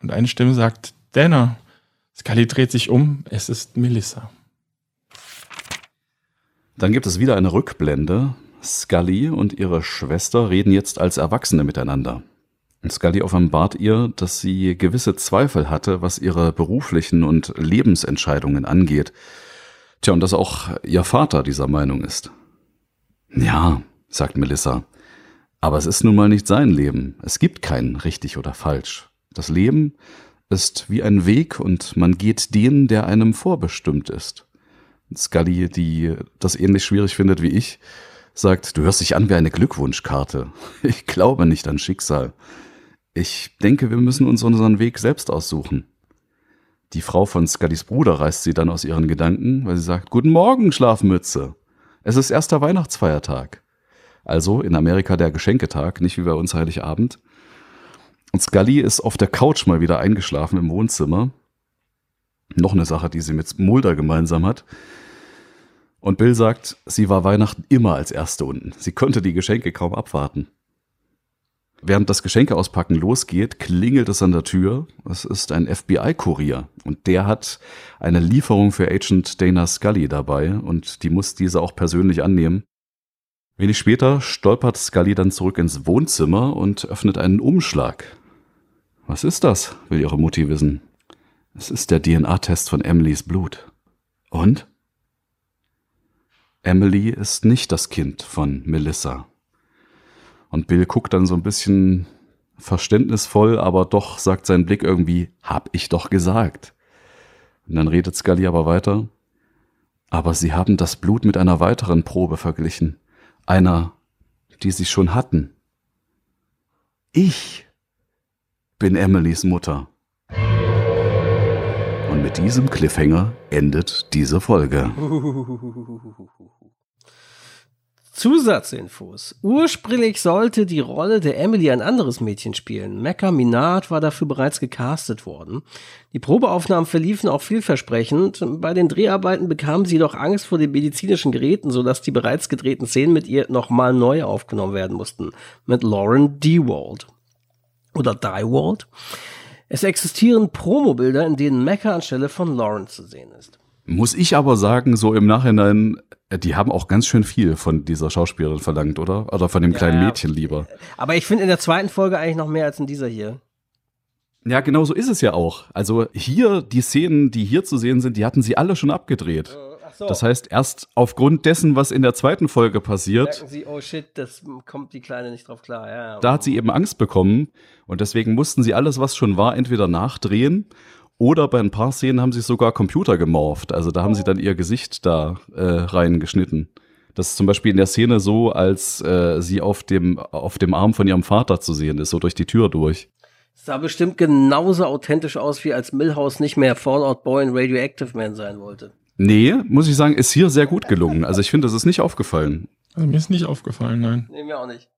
und eine Stimme sagt, Dana. Scully dreht sich um, es ist Melissa.
Dann gibt es wieder eine Rückblende. Scully und ihre Schwester reden jetzt als Erwachsene miteinander. Und Scully offenbart ihr, dass sie gewisse Zweifel hatte, was ihre beruflichen und Lebensentscheidungen angeht. Tja, und dass auch ihr Vater dieser Meinung ist. Ja, sagt Melissa, aber es ist nun mal nicht sein Leben. Es gibt kein richtig oder falsch. Das Leben ist wie ein Weg und man geht den, der einem vorbestimmt ist. Scully, die das ähnlich schwierig findet wie ich, sagt, du hörst dich an wie eine Glückwunschkarte. Ich glaube nicht an Schicksal. Ich denke, wir müssen uns unseren Weg selbst aussuchen. Die Frau von Scullys Bruder reißt sie dann aus ihren Gedanken, weil sie sagt, Guten Morgen, Schlafmütze. Es ist erster Weihnachtsfeiertag. Also in Amerika der Geschenketag, nicht wie bei uns Heiligabend. Und Scully ist auf der Couch mal wieder eingeschlafen im Wohnzimmer. Noch eine Sache, die sie mit Mulder gemeinsam hat. Und Bill sagt, sie war Weihnachten immer als Erste unten. Sie konnte die Geschenke kaum abwarten. Während das Geschenkeauspacken losgeht, klingelt es an der Tür. Es ist ein FBI-Kurier und der hat eine Lieferung für Agent Dana Scully dabei und die muss diese auch persönlich annehmen. Wenig später stolpert Scully dann zurück ins Wohnzimmer und öffnet einen Umschlag. Was ist das? will ihre Mutti wissen. Es ist der DNA-Test von Emilys Blut. Und? Emily ist nicht das Kind von Melissa. Und Bill guckt dann so ein bisschen verständnisvoll, aber doch sagt sein Blick irgendwie, hab ich doch gesagt. Und dann redet Scully aber weiter. Aber sie haben das Blut mit einer weiteren Probe verglichen. Einer, die sie schon hatten. Ich bin Emilys Mutter. Und mit diesem Cliffhanger endet diese Folge.
Zusatzinfos. Ursprünglich sollte die Rolle der Emily ein anderes Mädchen spielen. Mecca Minard war dafür bereits gecastet worden. Die Probeaufnahmen verliefen auch vielversprechend. Bei den Dreharbeiten bekam sie doch Angst vor den medizinischen Geräten, sodass die bereits gedrehten Szenen mit ihr nochmal neu aufgenommen werden mussten. Mit Lauren Dewald. Oder Dywald. Es existieren Promobilder, in denen Mecca anstelle von Lauren zu sehen ist.
Muss ich aber sagen, so im Nachhinein, äh, die haben auch ganz schön viel von dieser Schauspielerin verlangt, oder? Oder von dem
Ja,
kleinen. Mädchen lieber.
Aber ich finde in der zweiten Folge eigentlich noch mehr als in dieser hier.
Ja, genau so ist es ja auch. Also hier, die Szenen, die hier zu sehen sind, die hatten sie alle schon abgedreht.
Ach so.
Das heißt, erst aufgrund dessen, was in der zweiten Folge passiert,
merken sie, oh shit, das kommt die Kleine nicht drauf klar. Ja.
da hat sie eben Angst bekommen und deswegen mussten sie alles, was schon war, entweder nachdrehen oder bei ein paar Szenen haben sie sogar Computer gemorpht. Also da haben sie dann ihr Gesicht da äh, reingeschnitten. Das ist zum Beispiel in der Szene so, als äh, sie auf dem, auf dem Arm von ihrem Vater zu sehen ist, so durch die Tür durch.
sah bestimmt genauso authentisch aus, wie als Milhouse nicht mehr Fallout Boy in Radioactive Man sein wollte.
Nee, muss ich sagen, ist hier sehr gut gelungen. Also ich finde, das ist nicht aufgefallen.
Also mir ist nicht aufgefallen, nein.
Nee, mir auch nicht.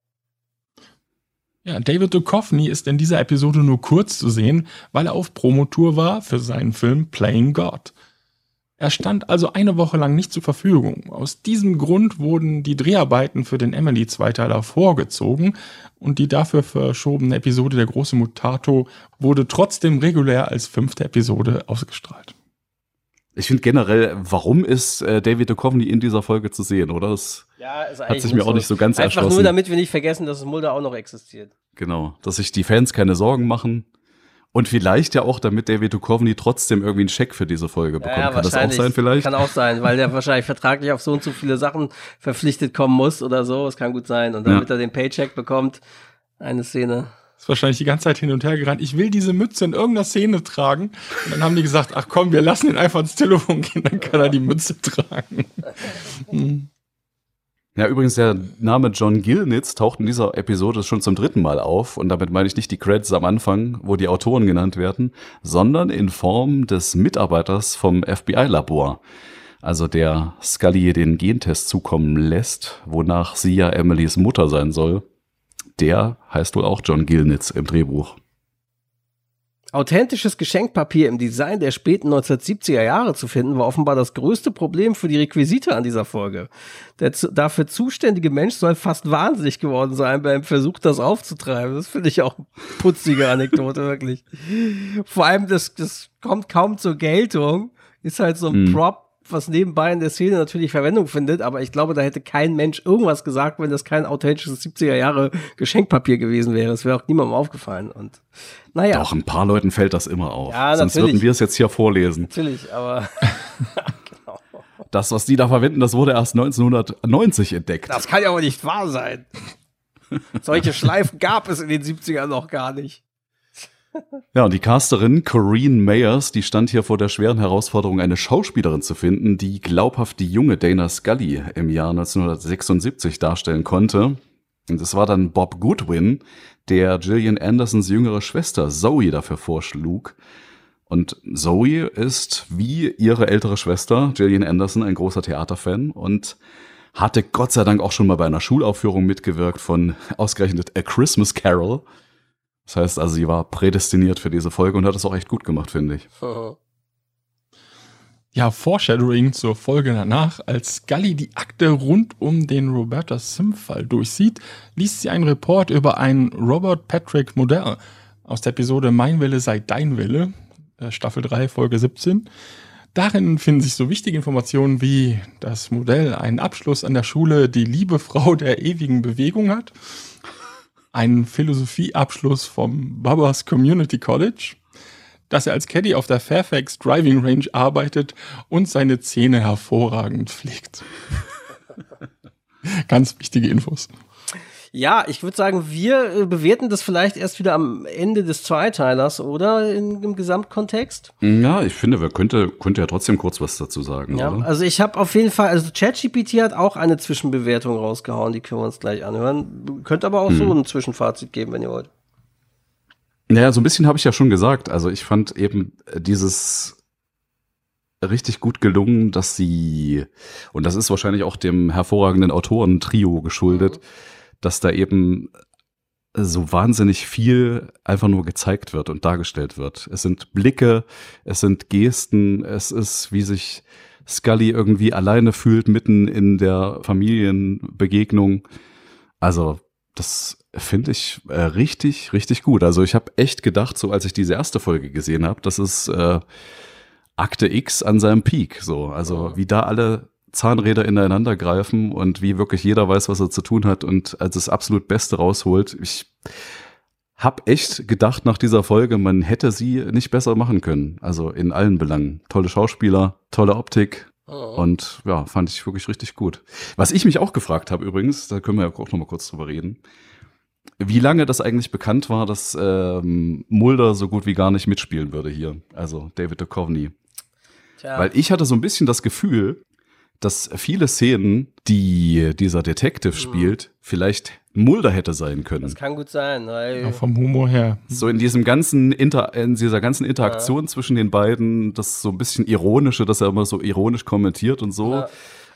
Ja, David Duchovny ist in dieser Episode nur kurz zu sehen, weil er auf Promotour war für seinen Film Playing God. Er stand also eine Woche lang nicht zur Verfügung. Aus diesem Grund wurden die Dreharbeiten für den Emily-Zweiteiler vorgezogen und die dafür verschobene Episode Der große Mutato wurde trotzdem regulär als fünfte Episode ausgestrahlt.
Ich finde generell, warum ist äh, David Duchovny in dieser Folge zu sehen, oder? Das,
Ja, ist
Hat sich mir auch nicht so ganz
Einfach
erschlossen.
nur, damit wir nicht vergessen, dass Mulder auch noch existiert.
genau, dass sich die Fans keine Sorgen machen. Und vielleicht ja auch, damit David Duchovny trotzdem irgendwie einen Scheck für diese Folge bekommt. Kann das auch sein vielleicht?
Kann auch sein, weil der wahrscheinlich vertraglich auf so und so viele Sachen verpflichtet kommen muss oder so. Es kann gut sein. Und damit er den Paycheck bekommt, eine Szene.
Ist wahrscheinlich die ganze Zeit hin und her gerannt. Ich will diese Mütze in irgendeiner Szene tragen. Und dann haben die gesagt, ach komm, wir lassen ihn einfach ins Telefon gehen, dann kann er die Mütze tragen.
Ja, übrigens, der Name John Gilnitz taucht in dieser Episode schon zum dritten Mal auf. Und damit meine ich nicht die Credits am Anfang, wo die Autoren genannt werden, sondern in Form des Mitarbeiters vom FBI-Labor. Also der Scully den Gentest zukommen lässt, wonach sie ja Emilys Mutter sein soll. Der heißt wohl auch John Gilnitz im Drehbuch.
Authentisches Geschenkpapier im Design der späten 1970er Jahre zu finden, war offenbar das größte Problem für die Requisite an dieser Folge. Der zu, dafür zuständige Mensch soll fast wahnsinnig geworden sein beim Versuch, das aufzutreiben. Das finde ich auch eine putzige Anekdote, wirklich. Vor allem, das, das kommt kaum zur Geltung. Ist halt so ein
Hm.
Prop, was nebenbei in der Szene natürlich Verwendung findet, aber ich glaube, da hätte kein Mensch irgendwas gesagt, wenn das kein authentisches 70er Jahre Geschenkpapier gewesen wäre. Es wäre auch niemandem aufgefallen. Und naja.
Doch, ein paar Leuten fällt das immer auf.
Ja,
Sonst
natürlich.
würden wir es jetzt hier vorlesen.
Natürlich, aber genau.
Das, was die da verwenden, das wurde erst 1990 entdeckt.
Das kann ja aber nicht wahr sein. Solche Schleifen gab es in den 70ern noch gar nicht.
Ja, und die Casterin Corinne Mayers, die stand hier vor der schweren Herausforderung, eine Schauspielerin zu finden, die glaubhaft die junge Dana Scully im Jahr 1976 darstellen konnte. Und es war dann Bob Goodwin, der Gillian Andersons jüngere Schwester Zoe dafür vorschlug. Und Zoe ist wie ihre ältere Schwester Gillian Anderson ein großer Theaterfan und hatte Gott sei Dank auch schon mal bei einer Schulaufführung mitgewirkt von ausgerechnet A Christmas Carol. Das heißt also, sie war prädestiniert für diese Folge und hat es auch echt gut gemacht, finde ich.
Ja, Foreshadowing zur Folge danach. Als Scully die Akte rund um den Roberta Sim-Fall durchsieht, liest sie einen Report über ein Robert Patrick Modell aus der Episode Mein Wille sei dein Wille, äh, Staffel 3, Folge 17. Darin finden sich so wichtige Informationen wie das Modell einen Abschluss an der Schule Die liebe Frau der ewigen Bewegung hat, einen Philosophieabschluss vom Babas Community College, dass er als Caddy auf der Fairfax Driving Range arbeitet und seine Zähne hervorragend pflegt. Ganz wichtige Infos.
Ja, ich würde sagen, wir äh, bewerten das vielleicht erst wieder am Ende des Zweiteilers, oder? In, Im Gesamtkontext.
Ja, ich finde, wir könnte, könnte ja trotzdem kurz was dazu sagen,
Ja,
oder?
also ich habe auf jeden Fall, also ChatGPT hat auch eine Zwischenbewertung rausgehauen, die können wir uns gleich anhören. Könnt aber auch so ein Zwischenfazit geben, wenn ihr wollt.
Naja, so ein bisschen habe ich ja schon gesagt. Also ich fand eben äh, dieses richtig gut gelungen, dass sie, und das ist wahrscheinlich auch dem hervorragenden Autoren-Trio geschuldet, dass da eben so wahnsinnig viel einfach nur gezeigt wird und dargestellt wird. Es sind Blicke, es sind Gesten, es ist, wie sich Scully irgendwie alleine fühlt mitten in der Familienbegegnung. Also das finde ich äh, richtig, richtig gut. Also ich habe echt gedacht, so als ich diese erste Folge gesehen habe, das ist äh, Akte X an seinem Peak. So, also wie da alle Zahnräder ineinander greifen und wie wirklich jeder weiß, was er zu tun hat und als das absolut Beste rausholt. Ich hab echt gedacht nach dieser Folge, man hätte sie nicht besser machen können. Also in allen Belangen. Tolle Schauspieler, tolle Optik.
Oh.
Und ja, fand ich wirklich richtig gut. Was ich mich auch gefragt habe übrigens, da können wir ja auch noch mal kurz drüber reden, wie lange das eigentlich bekannt war, dass ähm, Mulder so gut wie gar nicht mitspielen würde hier. Also David Duchovny.
Tja.
Weil ich hatte so ein bisschen das Gefühl, dass viele Szenen, die dieser Detective spielt, vielleicht Mulder hätte sein können.
das kann gut sein, weil
Ja, vom Humor her.
So in diesem ganzen Inter in dieser ganzen Interaktion zwischen den beiden, das so ein bisschen ironische, dass er immer so ironisch kommentiert und so.
Ja.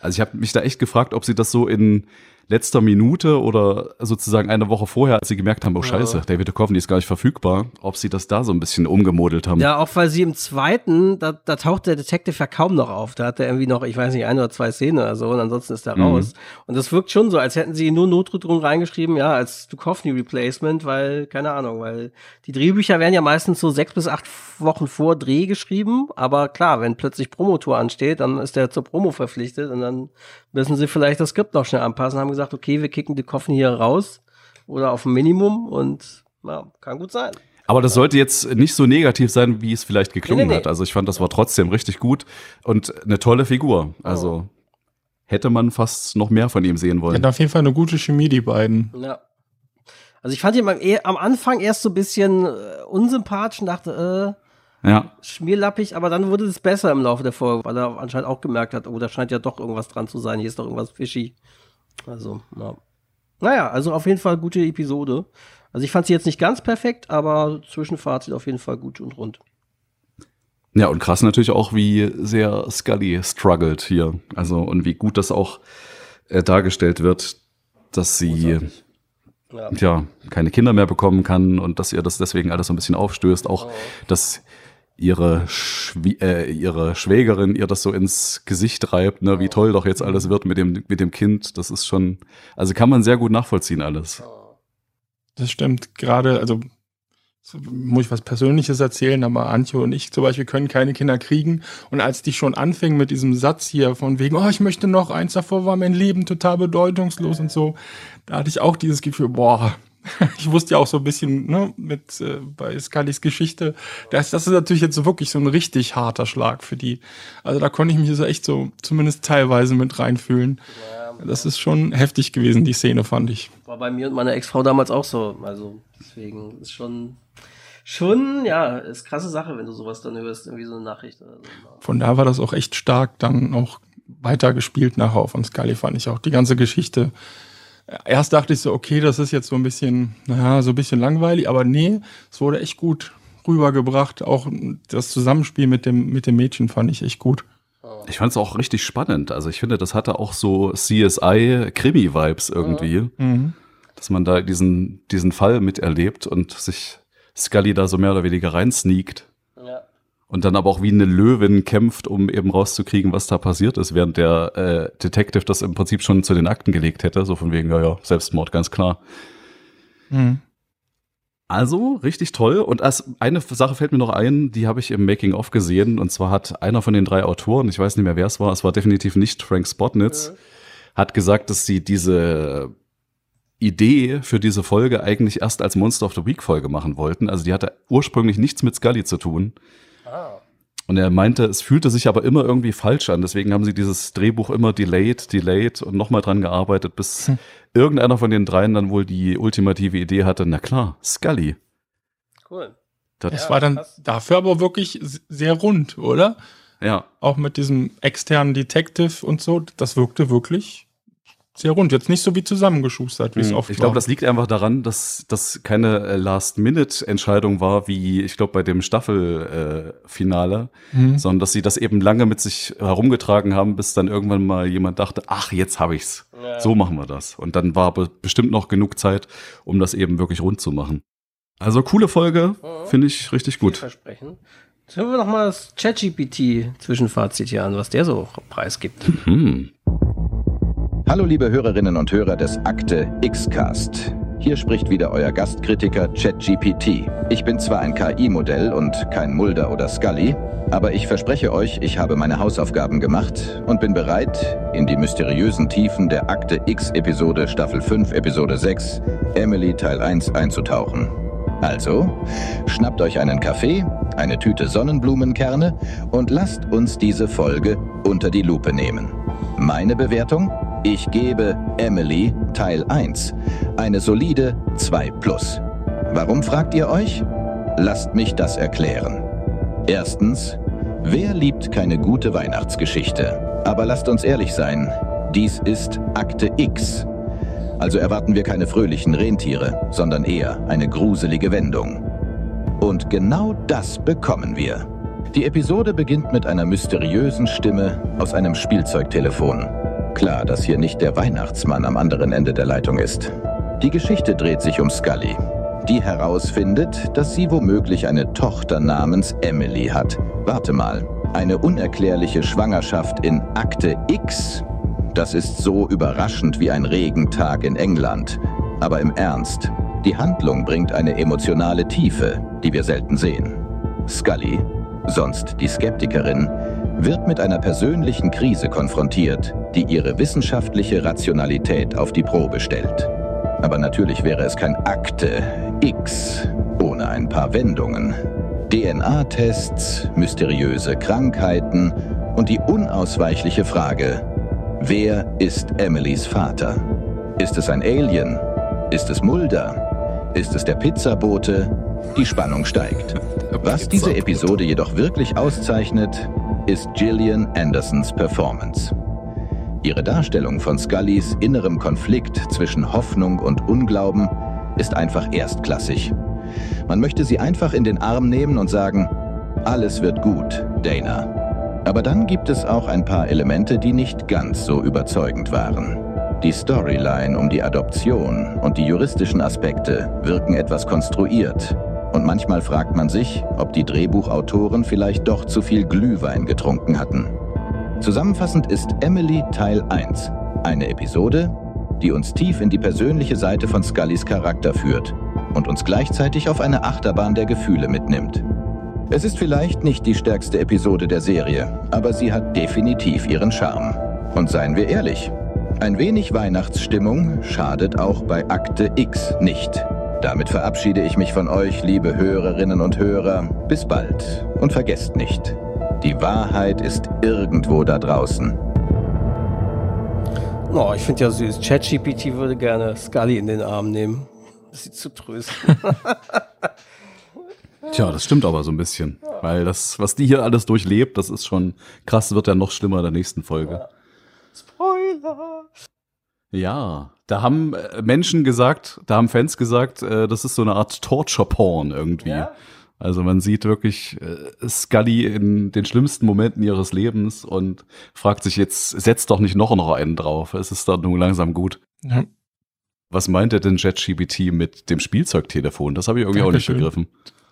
Also ich habe mich da echt gefragt, ob sie das so in letzter Minute oder sozusagen eine Woche vorher, als sie gemerkt haben, oh Scheiße, David Duchovny ist gar nicht verfügbar, ob sie das da so ein bisschen umgemodelt haben.
Ja, auch weil sie im zweiten, da, da taucht der Detective ja kaum noch auf. Da hat er irgendwie noch, ich weiß nicht, ein oder zwei Szenen oder so und ansonsten ist er
Mhm.
raus. Und das wirkt schon so, als hätten sie nur Notrüttung reingeschrieben, ja, als Duchovny Replacement, weil, keine Ahnung, weil die Drehbücher werden ja meistens so sechs bis acht Wochen vor Dreh geschrieben. Aber klar, wenn plötzlich Promotour ansteht, dann ist der zur Promo verpflichtet und dann müssen sie vielleicht das Skript noch schnell anpassen, haben gesagt, okay, wir kicken Duchovny hier raus oder auf ein Minimum und ja, kann gut sein.
Aber das sollte jetzt nicht so negativ sein, wie es vielleicht geklungen
Nee, nee, nee.
hat. Also ich fand, das war trotzdem richtig gut und eine tolle Figur. Also hätte man fast noch mehr von ihm sehen
Die
wollen.
hatten auf jeden Fall eine gute Chemie, die beiden.
Ja. Also ich fand ihn am, Anfang erst so ein bisschen äh, unsympathisch und dachte,
Ja.
schmierlappig, aber dann wurde es besser im Laufe der Folge, weil er anscheinend auch gemerkt hat, oh, da scheint ja doch irgendwas dran zu sein, hier ist doch irgendwas fishy. Also, ja. Naja, also auf jeden Fall gute Episode. Also ich fand sie jetzt nicht ganz perfekt, aber Zwischenfazit auf jeden Fall gut und rund.
Ja, und krass natürlich auch, wie sehr Scully struggelt hier. Also, und wie gut das auch äh, dargestellt wird, dass sie
Ja.
ja keine Kinder mehr bekommen kann und dass ihr das deswegen alles so ein bisschen aufstößt. Auch,
Oh.
dass ihre, Schwie äh, ihre Schwägerin ihr das so ins Gesicht reibt, ne, wie toll doch jetzt alles wird mit dem, mit dem Kind. Das ist schon, also kann man sehr gut nachvollziehen alles.
Das stimmt. Gerade, also so muss ich was Persönliches erzählen, aber Antje und ich zum Beispiel können keine Kinder kriegen. Und als die schon anfing mit diesem Satz hier von wegen, oh, ich möchte noch eins davor war mein Leben total bedeutungslos und so, da hatte ich auch dieses Gefühl, boah, ich wusste ja auch so ein bisschen, ne, mit äh, bei Scullys Geschichte, das, das ist natürlich jetzt so wirklich so ein richtig harter Schlag für die. Also da konnte ich mich so echt so zumindest teilweise mit reinfühlen. Das ist schon heftig gewesen, die Szene, fand ich.
War bei mir und meiner Ex-Frau damals auch so. Also deswegen ist schon, schon, ja, ist krasse Sache, wenn du sowas dann hörst, irgendwie so eine Nachricht so.
Von da war das auch echt stark dann auch weitergespielt nachher von Scully, fand ich auch. Die ganze Geschichte. Erst dachte ich so, okay, das ist jetzt so ein bisschen, naja, so ein bisschen langweilig, aber nee, es wurde echt gut rübergebracht. Auch das Zusammenspiel mit dem, mit dem Mädchen fand ich echt gut.
Ich fand es auch richtig spannend. Also ich finde, das hatte auch so CSI-Krimi-Vibes irgendwie.
Mhm.
dass man da diesen, diesen Fall miterlebt und sich Scully da so mehr oder weniger reinsneakt. Und dann aber auch wie eine Löwin kämpft, um eben rauszukriegen, was da passiert ist, während der äh, Detective das im Prinzip schon zu den Akten gelegt hätte, so von wegen, ja, ja, Selbstmord, ganz klar.
Mhm.
Also, richtig toll. Und als eine Sache fällt mir noch ein, die habe ich im Making-of gesehen. Und zwar hat einer von den drei Autoren, ich weiß nicht mehr, wer es war, es war definitiv nicht Frank Spotnitz, hat gesagt, dass sie diese Idee für diese Folge eigentlich erst als Monster of the Week Folge machen wollten. Also die hatte ursprünglich nichts mit Scully zu tun. Und er meinte, es fühlte sich aber immer irgendwie falsch an. Deswegen haben sie dieses Drehbuch immer delayed, delayed und nochmal dran gearbeitet, bis irgendeiner von den dreien dann wohl die ultimative Idee hatte. Na klar, Scully.
Cool.
Das,
Es
Ja,
war dann
krass.
dafür aber wirklich sehr rund, oder?
ja.
Auch mit diesem externen Detective und so, das wirkte wirklich sehr rund. Jetzt nicht so wie zusammengeschustert, wie es oft
Mhm. Ich
war.
glaube, das liegt einfach daran, dass das keine äh, Last-Minute-Entscheidung war, wie ich glaube bei dem Staffelfinale, äh,
Mhm.
sondern dass sie das eben lange mit sich herumgetragen haben, bis dann irgendwann mal jemand dachte, ach, jetzt habe ich's. So machen wir das. Und dann war be bestimmt noch genug Zeit, um das eben wirklich rund zu machen. Also coole Folge, finde ich richtig gut.
Versprechen. Jetzt hören wir noch mal das ChatGPT-Zwischenfazit hier an, was der so preisgibt.
Hm.
Hallo liebe Hörerinnen und Hörer des Akte X-Cast. Hier spricht wieder euer Gastkritiker ChatGPT. Ich bin zwar ein KI-Modell und kein Mulder oder Scully, aber ich verspreche euch, ich habe meine Hausaufgaben gemacht und bin bereit, in die mysteriösen Tiefen der Akte X-Episode Staffel 5, Episode 6, Emily Teil 1 einzutauchen. Also, schnappt euch einen Kaffee, eine Tüte Sonnenblumenkerne und lasst uns diese Folge unter die Lupe nehmen. Meine Bewertung? Ich gebe Emily Teil 1 eine solide 2 plus. Warum fragt ihr euch? Lasst mich das erklären. Erstens, wer liebt keine gute Weihnachtsgeschichte? Aber lasst uns ehrlich sein, dies ist Akte X. Also erwarten wir keine fröhlichen Rentiere, sondern eher eine gruselige Wendung. Und genau das bekommen wir. Die Episode beginnt mit einer mysteriösen Stimme aus einem Spielzeugtelefon. Klar, dass hier nicht der Weihnachtsmann am anderen Ende der Leitung ist. Die Geschichte dreht sich um Scully, die herausfindet, dass sie womöglich eine Tochter namens Emily hat. Warte mal, eine unerklärliche Schwangerschaft in Akte X? Das ist so überraschend wie ein Regentag in England. Aber im Ernst, die Handlung bringt eine emotionale Tiefe, die wir selten sehen. Scully, sonst die Skeptikerin, wird mit einer persönlichen Krise konfrontiert, die ihre wissenschaftliche Rationalität auf die Probe stellt. Aber natürlich wäre es kein Akte X ohne ein paar Wendungen. DNA-Tests, mysteriöse Krankheiten und die unausweichliche Frage, wer ist Emilys Vater? Ist es ein Alien? Ist es Mulder? Ist es der Pizzabote? Die Spannung steigt. Was diese Episode jedoch wirklich auszeichnet, ist Gillian Andersons Performance. Ihre Darstellung von Scullys innerem Konflikt zwischen Hoffnung und Unglauben ist einfach erstklassig. Man möchte sie einfach in den Arm nehmen und sagen, alles wird gut, Dana. Aber dann gibt es auch ein paar Elemente, die nicht ganz so überzeugend waren. Die Storyline um die Adoption und die juristischen Aspekte wirken etwas konstruiert. Und manchmal fragt man sich, ob die Drehbuchautoren vielleicht doch zu viel Glühwein getrunken hatten. Zusammenfassend ist Emily Teil 1 eine Episode, die uns tief in die persönliche Seite von Scullys Charakter führt und uns gleichzeitig auf eine Achterbahn der Gefühle mitnimmt. Es ist vielleicht nicht die stärkste Episode der Serie, aber sie hat definitiv ihren Charme. Und seien wir ehrlich, ein wenig Weihnachtsstimmung schadet auch bei Akte X nicht. Damit verabschiede ich mich von euch, liebe Hörerinnen und Hörer. Bis bald und vergesst nicht, die Wahrheit ist irgendwo da draußen.
Oh, ich finde ja süß. ChatGPT würde gerne Scully in den Arm nehmen. Sie zu trösten.
Tja, das stimmt aber so ein bisschen. Weil das, was die hier alles durchlebt, das ist schon krass, wird ja noch schlimmer in der nächsten Folge.
Spoiler!
Ja, da haben äh, Menschen gesagt, da haben Fans gesagt, äh, das ist so eine Art Torture-Porn irgendwie.
Ja?
Also man sieht wirklich äh, Scully in den schlimmsten Momenten ihres Lebens und fragt sich jetzt, setzt doch nicht noch noch einen drauf. Es ist dann nun langsam gut.
Ja.
Was meint er denn JetGBT mit dem Spielzeugtelefon? Das habe ich irgendwie
Dankeschön.
auch nicht begriffen.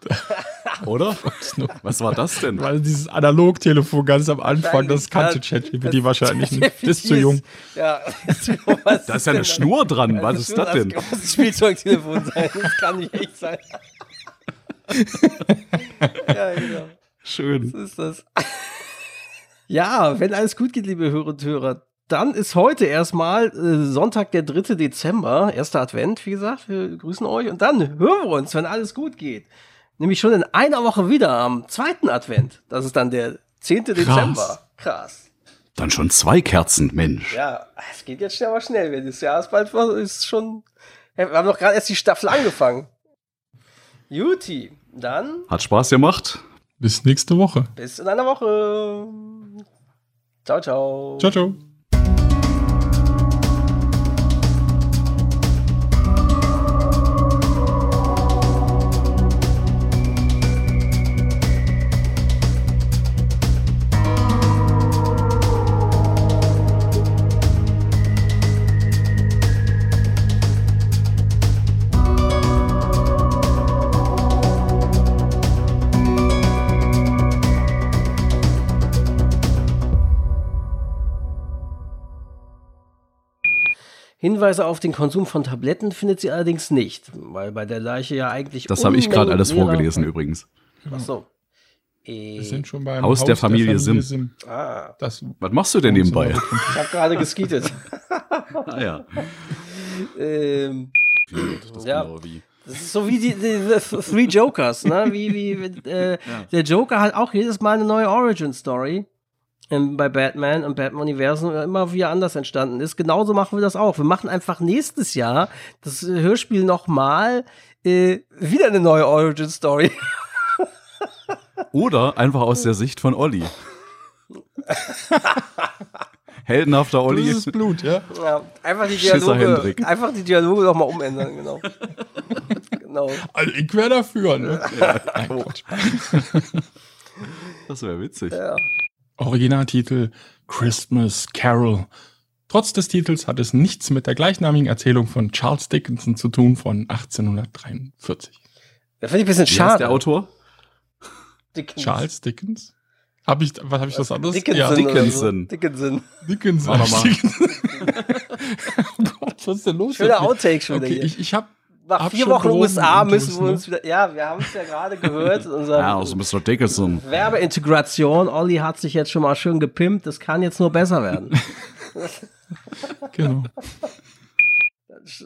Oder? Was war das denn?
Weil dieses Analogtelefon ganz am Anfang, das kannte ChatGPT wahrscheinlich nicht. Das ist zu jung.
Ja,
Da ist ja eine Schnur dran. Was ist das denn?
Das muss ein Spielzeugtelefon sein. Das kann nicht echt sein. ja, genau.
Schön.
Was ist das? Ja, wenn alles gut geht, liebe Hörer und Hörer, dann ist heute erstmal äh, Sonntag, der 3. Dezember, erster Advent, wie gesagt. Wir grüßen euch und dann hören wir uns, wenn alles gut geht. Nämlich schon in einer Woche wieder am zweiten Advent. Das ist dann der 10. Dezember. Krass.
Dann schon zwei Kerzen, Mensch.
Ja, es geht jetzt schnell aber schnell. Wenn das Jahr ist bald ist schon. Wir haben doch gerade erst die Staffel angefangen. Juti, dann
Hat Spaß gemacht.
Bis nächste Woche.
bis in einer Woche. Ciao, ciao.
Ciao, ciao.
Hinweise auf den Konsum von Tabletten findet sie allerdings nicht, weil bei der Leiche ja eigentlich.
Das habe ich gerade alles vorgelesen übrigens.
Ach so.
Wir
Äh,
sind schon beim
Haus der Familie Sim.
ah,
Das
Was machst du denn nebenbei?
ich habe gerade geskietet.
ah ja.
ähm,
Das
Ja.
genau wie.
Das ist so wie die, die, die Three Jokers, ne? Wie, wie äh, der Joker hat auch jedes Mal eine neue Origin Story bei Batman und Batman-Universen immer wieder anders entstanden ist. Genauso machen wir das auch. Wir machen einfach nächstes Jahr das Hörspiel nochmal äh, wieder eine neue Origin Story.
Oder einfach aus der Sicht von Olli. Heldenhafter Olli.
Das ist Blut, ja.
Ja, einfach die Dialoge, einfach die Dialoge nochmal umändern, genau. genau.
Also ich wäre dafür, ne? Nein, Quatsch.
Das wäre witzig.
Originaltitel Christmas Carol. Trotz des Titels hat es nichts mit der gleichnamigen Erzählung von Charles Dickinson zu tun von 1843.
Das finde ich ein bisschen
Wie heißt
schade.
der Autor?
Dickens.
Charles Dickens? Hab ich, was habe ich das anderes?
Dickinson.
Ja,
oder so.
Dickinson.
Dickinson.
Dickinson. Dickinson. oh Gott, was ist denn los?
Schöner? Outtake schon wieder
Okay,
hier.
ich, ich habe
Nach
hab
vier Wochen USA müssen wir
ne?
uns wieder. Ja, wir haben es ja gerade gehört. in Unserer
Ja, also Mr. Dickinson.
Werbeintegration. Olli hat sich jetzt schon mal schön gepimpt. Das kann jetzt nur besser werden.
genau.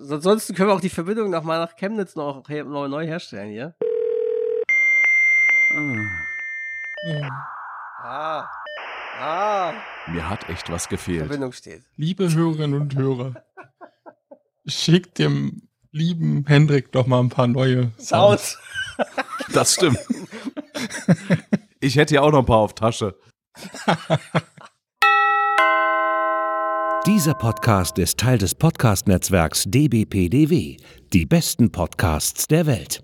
Ansonsten können wir auch die Verbindung nochmal nach Chemnitz noch, her- neu herstellen hier. Ah. Ah.
Mir hat echt was gefehlt.
Verbindung steht.
Liebe Hörerinnen und Hörer, schickt dem lieben Hendrik doch mal ein paar neue Sounds.
Sound.
Das stimmt. Ich hätte ja auch noch ein paar auf Tasche.
Dieser Podcast ist Teil des Podcast-Netzwerks dbpdw, die besten Podcasts der Welt.